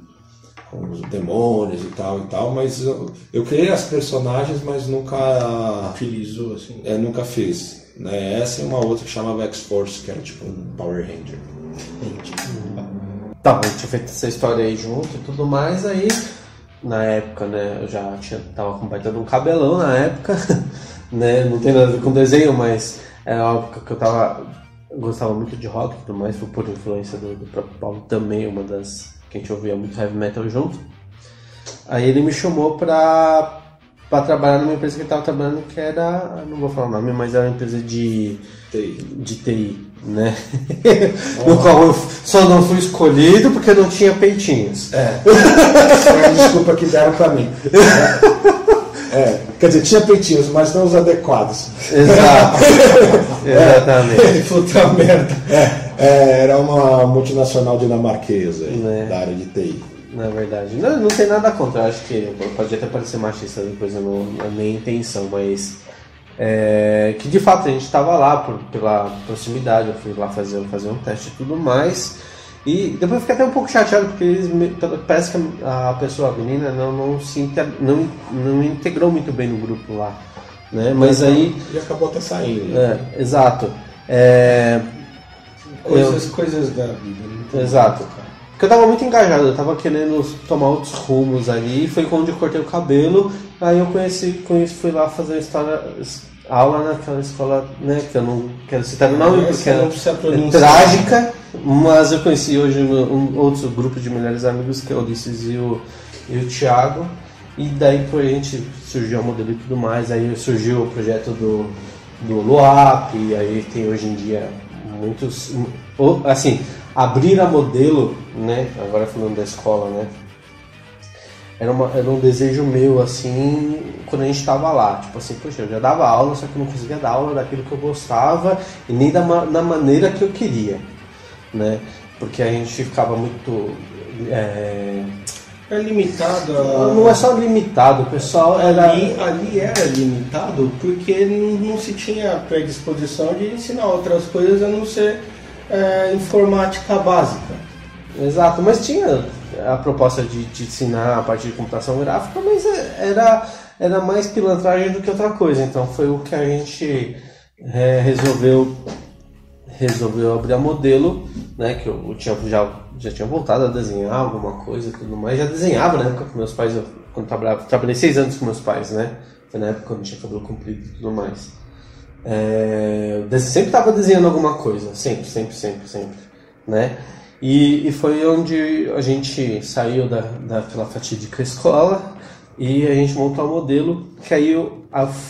com os demônios e tal e tal, mas eu, eu criei as personagens, mas nunca Utilizou assim. é, nunca fiz. Né? Essa e uma outra que chamava X-Force, que era tipo um Power Ranger. Tá, a gente tinha feito essa história aí junto e tudo mais, aí na época, né, eu já tinha, tava com um cabelão na época, né, não tem nada a ver com desenho, mas é uma época que eu tava, eu gostava muito de rock e tudo mais, foi por influência do, do próprio Paulo também, uma das, que a gente ouvia muito heavy metal junto. Aí ele me chamou pra, pra trabalhar numa empresa que ele tava trabalhando, que era, não vou falar o nome, mas era uma empresa de, TI. de TI, né? no qual eu só não fui escolhido porque não tinha peitinhos. É. Foi a desculpa que deram pra mim. É, quer dizer, tinha peitinhos, mas não os adequados. Exato. Exatamente. Puta merda. É, é, era uma multinacional dinamarquesa aí, Né. da área de TI. Na verdade. Não, não tem nada contra. Eu acho que pode até parecer machista depois, eu não, não é nem intenção, mas. é, que de fato a gente estava lá por, pela proximidade, eu fui lá fazer, fazer um teste e tudo mais. E depois eu fiquei até um pouco chateado, porque eles parece que a a pessoa, a menina, não, não se inte- não, não integrou muito bem no grupo lá. Né? Mas aí. E acabou até saindo. né? É, exato. É, Coisas, coisas da vida. Exato. Porque eu tava muito engajado, eu tava querendo tomar outros rumos ali, foi quando eu cortei o cabelo, aí eu conheci, conheci fui lá fazer história, aula naquela escola, né, que eu não quero citar o nome, Essa porque é, é trágica, mas eu conheci hoje um, um outro grupo de melhores amigos, que é o Ulisses e o, e o Thiago, e daí por a gente surgiu a modelo e tudo mais, aí surgiu o projeto do, do Luap, e aí tem hoje em dia muitos, o- assim, abrir a modelo, né, agora falando da escola, né, era, uma, era um desejo meu, assim, quando a gente estava lá. Tipo assim, poxa, eu já dava aula, só que eu não conseguia dar aula daquilo que eu gostava e nem da, ma- da maneira que eu queria, né? Porque a gente ficava muito... é, É limitado a... Não é só limitado, o pessoal era... Ali, ali era limitado porque não, não se tinha predisposição de ensinar outras coisas a não ser é, informática básica. Exato, mas tinha a proposta de, de ensinar a parte de computação gráfica, mas é- era, era mais pilantragem do que outra coisa. Então foi o que a gente é, resolveu resolveu abrir a modelo, né? Que eu, tinha, já, já tinha voltado a desenhar alguma coisa e tudo mais. Já desenhava na época com meus pais, eu, quando trabalhava, trabalhei seis anos com meus pais, né? Foi na época quando eu tinha cabelo comprido e tudo mais. É, sempre estava desenhando alguma coisa, sempre, sempre, sempre, sempre, né? E, e foi onde a gente saiu da, daquela fatídica escola e a gente montou o modelo, que aí eu-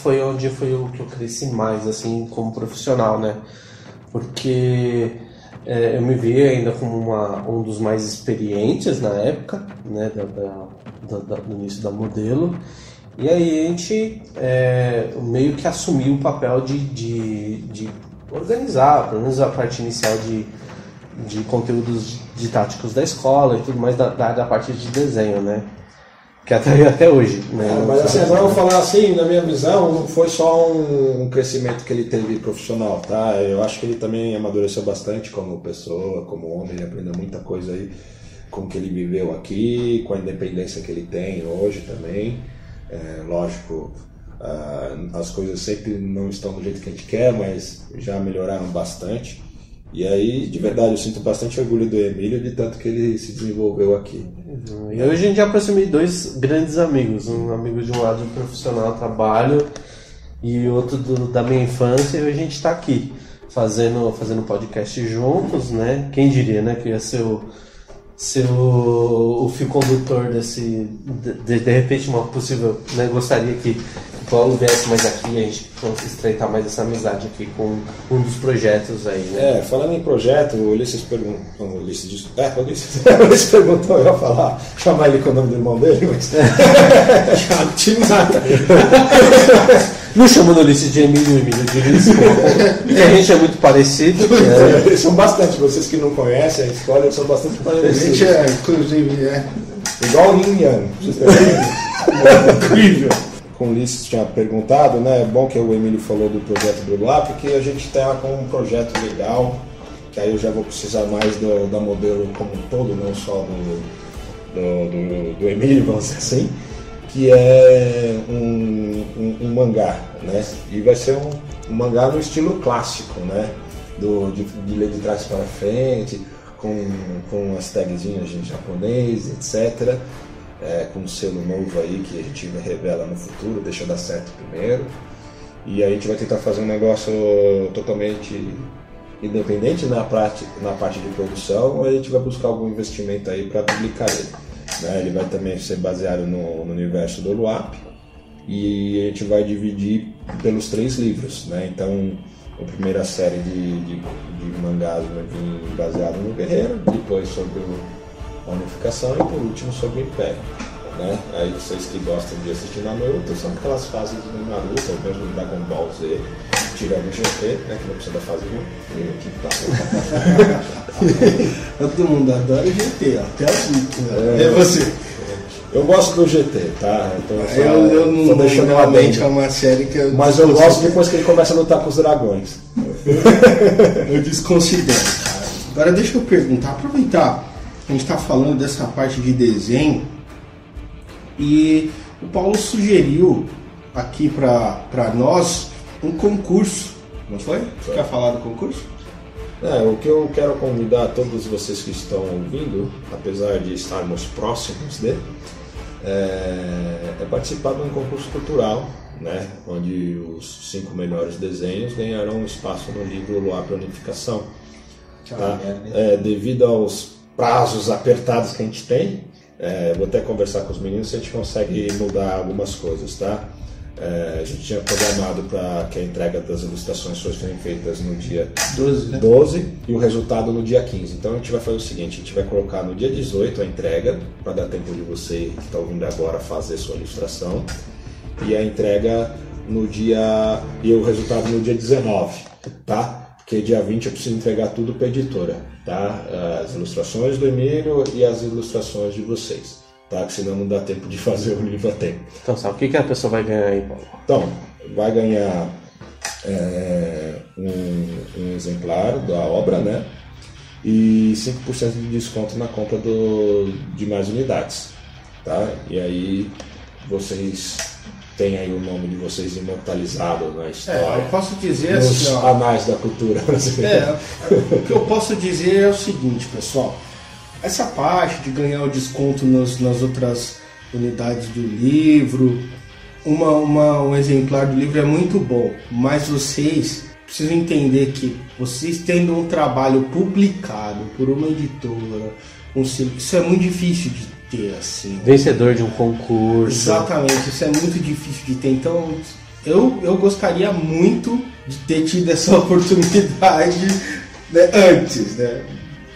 foi onde foi o que eu cresci mais, assim, como profissional, né? Porque é, eu me vi ainda como uma, um dos mais experientes na época, né, da- da- da- do início da modelo. E aí a gente é, meio que assumiu o papel de, de, de organizar, pelo menos a parte inicial de, de conteúdos didáticos da escola e tudo mais da, da, da parte de desenho, né? Que até, até hoje, né? É, mas assim, vou falar assim, na minha visão, não foi só um, um crescimento que ele teve profissional, tá? Eu acho que ele também amadureceu bastante como pessoa, como homem, ele aprendeu muita coisa aí com o que ele viveu aqui, com a independência que ele tem hoje também. É, lógico, ah, as coisas sempre não estão do jeito que a gente quer, mas já melhoraram bastante. E aí, de verdade, eu sinto bastante orgulho do Emílio de tanto que ele se desenvolveu aqui. E hoje a gente aproximei dois grandes amigos, um amigo de um lado profissional, trabalho, e outro do- da minha infância, e hoje a gente está aqui fazendo, fazendo podcast juntos, né? Quem diria, né? Que ia ser o, ser o, o fio condutor desse. De, de, de repente, uma possível. Né? Gostaria que o Paulo viesse mais aqui e a gente fosse estreitar mais essa amizade aqui com um dos projetos aí, né? É, falando em projeto, o Ulisses perguntou. O Ulisses disse. É, o Ulisses, o Ulisses perguntou, eu ia falar, chamar ele com o nome do irmão dele, mas. Thiago Timata. Não chamando Ulisses de Emílio Emílio de Ulisses, porque a gente é muito parecido. Eles são bastante, vocês que não conhecem a história, são bastante A gente parecidos. é, inclusive, é. Igual o Yin Yang, vocês. Incrível. Como o Ulisses tinha perguntado, né? É bom que o Emílio falou do projeto do lá, porque a gente está com um projeto legal, que aí eu já vou precisar mais do, da modelo como um todo, não só do, do, do, do Emílio, vamos dizer assim, que é um, um, um mangá, né? E vai ser um, um, mangá no estilo clássico, né? Do, de, de ler de trás para frente, com, com as tagzinhas em japonês, etc é, com um selo novo aí que a gente revela no futuro, deixa dar certo primeiro. E a gente vai tentar fazer um negócio totalmente independente na parte, na parte de produção, a gente vai buscar algum investimento aí para publicar ele. Né? Ele vai também ser baseado no, no universo do Luap e a gente vai dividir pelos três livros. Né? Então, a primeira série de, de, de mangás vai vir baseado no Guerreiro, depois sobre a unificação e por último sobre o Império. Né? Aí vocês que gostam de assistir Naruto são aquelas fases do Naruto, ou mesmo do Dragon Ball Z, tirando o GT, né? que não precisa da fase 1. Todo mundo adora o GT, até o 5. Né? É, você. Eu gosto do GT, tá? Então, eu, eu, eu não deixando realmente é uma série que eu Mas eu gosto depois que ele começa a lutar com os dragões. eu desconsidero, cara. Agora deixa eu perguntar, aproveitar a gente está falando dessa parte de desenho e o Paulo sugeriu aqui para nós um concurso, não foi? Você quer falar do concurso? É, o que eu quero convidar todos vocês que estão ouvindo, apesar de estarmos próximos dele, é, é participar de um concurso cultural, né, onde os cinco melhores desenhos ganharão espaço no livro Luar Planificação. Tá? É, devido aos prazos apertados que a gente tem. É, vou até conversar com os meninos se a gente consegue mudar algumas coisas, tá? É, a gente tinha programado para que a entrega das ilustrações fossem feitas no dia 12, né? 12 e o resultado no dia 15. Então a gente vai fazer o seguinte: a gente vai colocar no dia 18 a entrega, para dar tempo de você que está ouvindo agora fazer sua ilustração, e a entrega no dia. e o resultado no dia 19, tá? Porque dia 20 eu preciso entregar tudo para a editora tá? As ilustrações do Emílio e as ilustrações de vocês, tá? Que senão não dá tempo de fazer o livro a tempo. Então, sabe o que, que a pessoa vai ganhar aí, Paulo? Então, vai ganhar é, um, um, exemplar da obra, né? E 5% de desconto na compra do, de mais unidades, tá? E aí vocês tem aí o nome de vocês imortalizado na história. É, eu posso dizer nos assim, ó, anais da cultura brasileira. É, o que eu posso dizer é o seguinte, pessoal. Essa parte de ganhar o desconto nas, nas outras unidades do livro, uma, uma, um exemplar do livro é muito bom, mas vocês precisam entender que vocês tendo um trabalho publicado por uma editora, um, isso é muito difícil de ter, assim. Vencedor de um concurso. Exatamente, isso é muito difícil de ter. Então, eu, eu gostaria muito de ter tido essa oportunidade né, antes, né?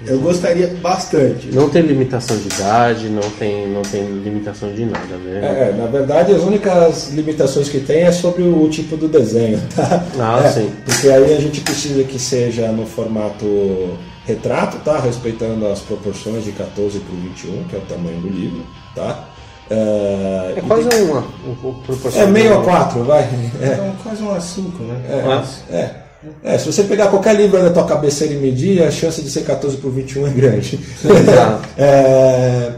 Eu gostaria bastante. Não tem limitação de idade, não tem, não tem limitação de nada, né? É, na verdade as únicas limitações que tem é sobre o tipo do desenho, tá? Ah, é, sim. Porque aí a gente precisa que seja no formato retrato, tá? Respeitando as proporções de 14 por 21, que é o tamanho do livro, tá? É, é quase tem... uma, uma proporção. É meio a 4, vai. É. é quase uma 5, né? É, é. É, se você pegar qualquer livro da tua cabeceira e medir, a chance de ser 14 por 21 é grande. é,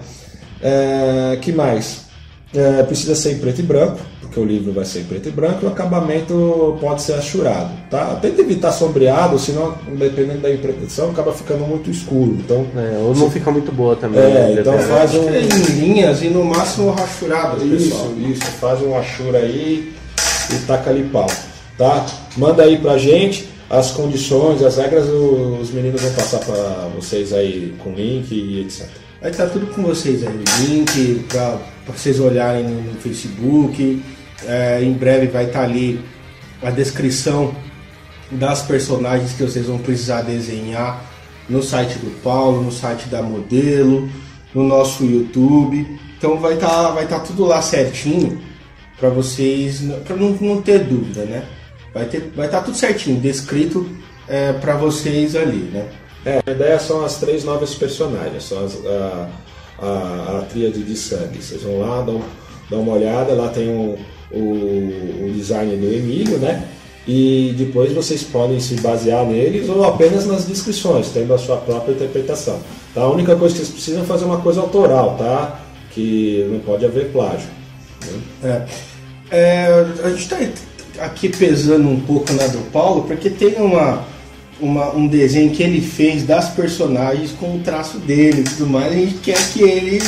é, que mais? É, precisa ser em preto e branco, porque o livro vai ser em preto e branco, e o acabamento pode ser achurado. Tá? Tenta evitar sombreado, senão, dependendo da impressão, acaba ficando muito escuro. Então, é, ou não fica muito boa também. É, então faz um... em linhas e no máximo rachurado. Isso, pessoal. isso. Faz um achura aí e taca ali pau. Tá? Manda aí pra gente as condições, as regras, os meninos vão passar para vocês aí com link e etc. Vai estar tudo com vocês aí, link para vocês olharem no Facebook. É, em breve vai estar ali a descrição das personagens que vocês vão precisar desenhar no site do Paulo, no site da Modelo, no nosso YouTube. Então vai estar vai estar tudo lá certinho para vocês, para não, não ter dúvida, né? Vai ter, vai estar tudo certinho, descrito é, para vocês ali, né? É, a ideia são as três novas personagens, são as, a, a, a tríade de sangue. Vocês vão lá, dão dá uma olhada, lá tem o, o, o design do Emílio, né? E depois vocês podem se basear neles ou apenas nas descrições, tendo a sua própria interpretação. Tá? A única coisa que vocês precisam é fazer uma coisa autoral, tá? Que não pode haver plágio. É. É, a gente está aqui pesando um pouco na do Paulo, porque tem uma, uma, um desenho que ele fez das personagens com o traço dele e tudo mais. A gente quer que ele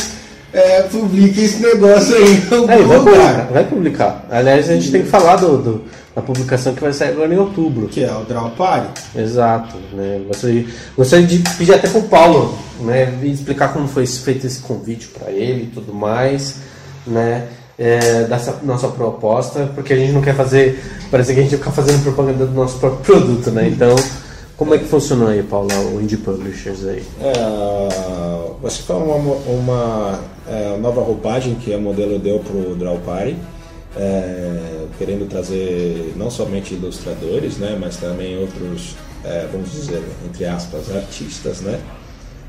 é, publique esse negócio aí É, vai publicar, vai publicar. Aliás, a gente tem que falar do, do- da publicação que vai sair agora em outubro. Que é o Draw Party. Exato, né? Gostaria, gostaria de pedir até pro Paulo, né? Explicar como foi feito esse convite para ele e tudo mais, né? É, dessa nossa proposta, porque a gente não quer fazer, parece que a gente fica fazendo propaganda do nosso próprio produto, né? Então, como é que funcionou aí, Paulo, o Indie Publishers aí? É, ser uma, uma é, nova roupagem que a modelo deu para o Draw Party, é, querendo trazer não somente ilustradores, né, mas também outros, é, vamos dizer, entre aspas, artistas, né,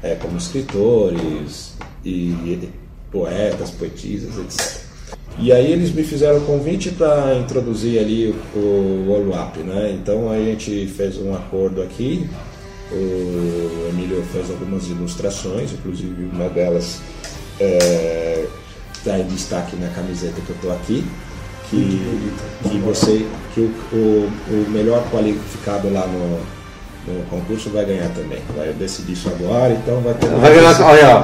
é, como escritores e poetas, poetisas, etc. E aí eles me fizeram o convite para introduzir ali o, o Oluap, né? Então a gente fez um acordo aqui. O Emílio fez algumas ilustrações, inclusive uma delas está em destaque na camiseta que eu estou aqui. Que, que você, que o, o, o melhor qualificado lá no, no concurso vai ganhar também. Vai decidir isso agora, então vai ter Vai ganhar, olha,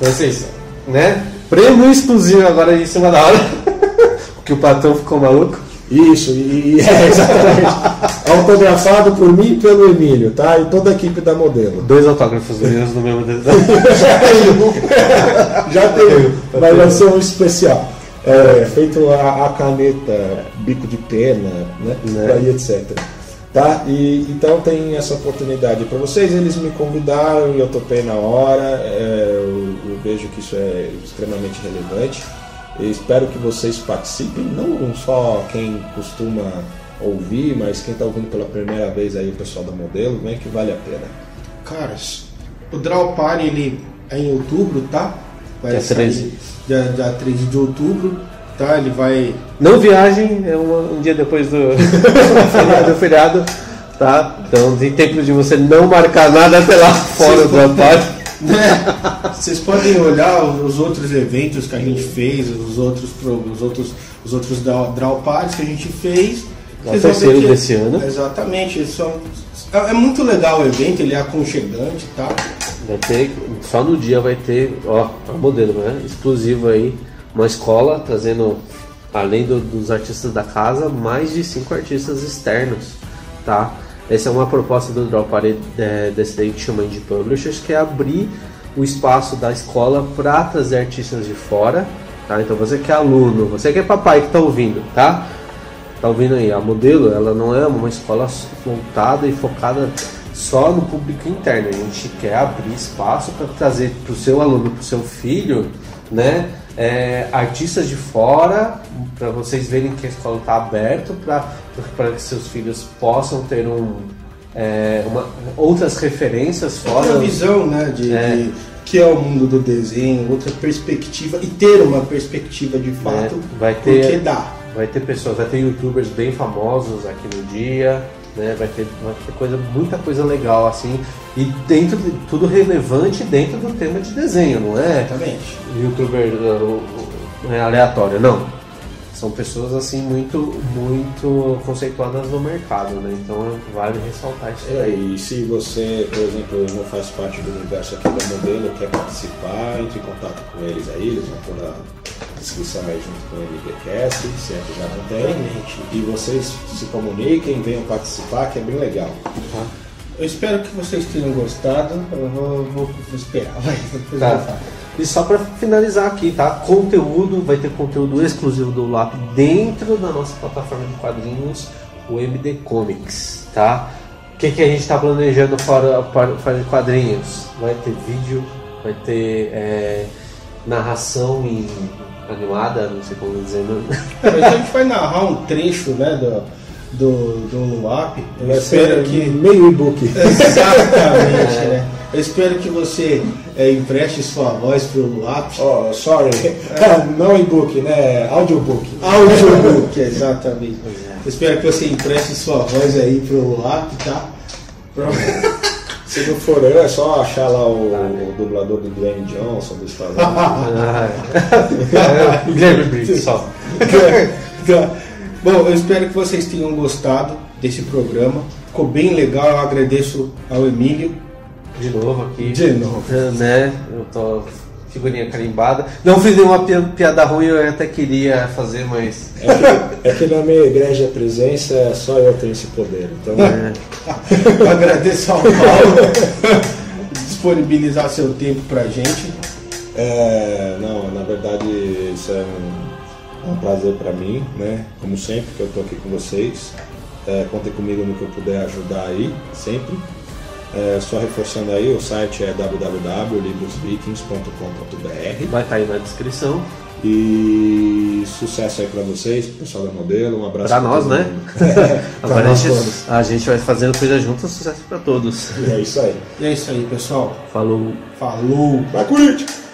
vocês, né? Prêmio exclusivo agora em cima da hora, porque o patrão ficou maluco. Isso, e, é, exatamente. Autografado por mim e pelo Emílio, tá? E toda a equipe da modelo. Dois autógrafos meus no mesmo desenho. Já tem, mas vai ser um especial. É, feito a, a caneta, bico de pena, né? Né? E etc. Tá? E, então tem essa oportunidade para vocês. Eles me convidaram e eu topei na hora. É, eu, vejo que isso é extremamente relevante. E espero que vocês participem, não só quem costuma ouvir, mas quem está ouvindo pela primeira vez aí o pessoal da modelo, vem que vale a pena. Caras, o Draw Party ele é em outubro, tá? Vai Dia sair 13. Dia, dia 13 de outubro, tá? Ele vai. Não viagem, é um, um dia depois do feriado, do feriado, tá? Então tem tempo de você não marcar nada até lá fora do trabalho. Né? Vocês podem olhar os outros eventos que a gente fez, os outros, os outros, os outros draw, parties que a gente fez. É o terceiro desse ano. Exatamente, são, é, é muito legal o evento, ele é aconchegante, tá? Vai ter, só no dia vai ter, ó, a modelo, né? Exclusivo aí, uma escola trazendo, além do- dos artistas da casa, mais de cinco artistas externos, tá? Essa é uma proposta do Draw Party é, que chama Indie Publishers, que é abrir o espaço da escola para trazer artistas de fora, tá? Então você que é aluno, você que é papai que tá ouvindo, tá? Tá ouvindo aí? A modelo, ela não é uma escola voltada e focada só no público interno. A gente quer abrir espaço para trazer para o seu aluno, para o seu filho, né? É, artistas de fora, para vocês verem que a escola está aberta para que seus filhos possam ter um, é, uma- outras referências fora. Outra visão, né, de, É. de- que é o mundo do desenho, outra perspectiva, e ter uma perspectiva de fato, É, vai ter- porque dá. Vai ter pessoas, vai ter youtubers bem famosos aqui no dia, né? Vai ter, vai ter coisa, muita coisa legal assim. E dentro de tudo relevante dentro do tema de desenho, não é Exatamente. youtuber não é aleatório, não. São pessoas assim muito, muito conceituadas no mercado, né? Então vale ressaltar isso É, aí. e se você, por exemplo, não faz parte do universo aqui da modelo, quer participar, entre em contato com eles aí, eles vão a inscrição aí junto com o MDCast, se é que já não tem. E vocês se comuniquem, venham participar, que é bem legal. Eu espero que vocês tenham gostado. Eu vou, vou- esperar. Vai, Tá. E só para finalizar aqui, tá? Conteúdo, vai ter conteúdo exclusivo do LAP dentro da nossa plataforma de quadrinhos, o MD Comics, tá? O que, que a gente está planejando fora, para- fora de quadrinhos? Vai ter vídeo, vai ter é, narração em animada, não sei como dizer, não. Mas a gente vai narrar um trecho né, do, do, do Luap. Eu espero que. meio e-book. Exatamente, né? Eu espero que você é, empreste sua voz pro lápis. Oh, sorry. Não e-book, né? Audiobook. Audiobook, exatamente. Eu espero que você empreste sua voz aí pro lápis, tá? Se não for eu, é só achar lá o, o dublador do Glenn Johnson do Stallone. Ah, é. Guilherme Briggs, só. Bom, eu espero que vocês tenham gostado desse programa. Ficou bem legal, eu agradeço ao Emílio. De novo aqui. De novo. É, Né? Eu tô figurinha carimbada. Não fiz nenhuma pi- piada ruim, eu até queria fazer, mas. É que, é que na minha igreja presença só eu tenho esse poder. Então, É. Eu agradeço ao Paulo disponibilizar seu tempo pra gente. é, não, na verdade isso é um, é um prazer para mim, né? Como sempre que eu tô aqui com vocês. É, contem comigo no que eu puder ajudar aí, sempre. É, só reforçando aí, o site é www.librosvikings.com.br Vai estar aí na descrição. e sucesso aí para vocês, pro pessoal da modelo, um abraço Pra pra nós, né? mundo. Agora a nós gente, todos. a gente vai fazendo coisa junto, sucesso pra todos. É isso aí. E é isso aí, pessoal. Falou. Falou! Vai, Corinthians!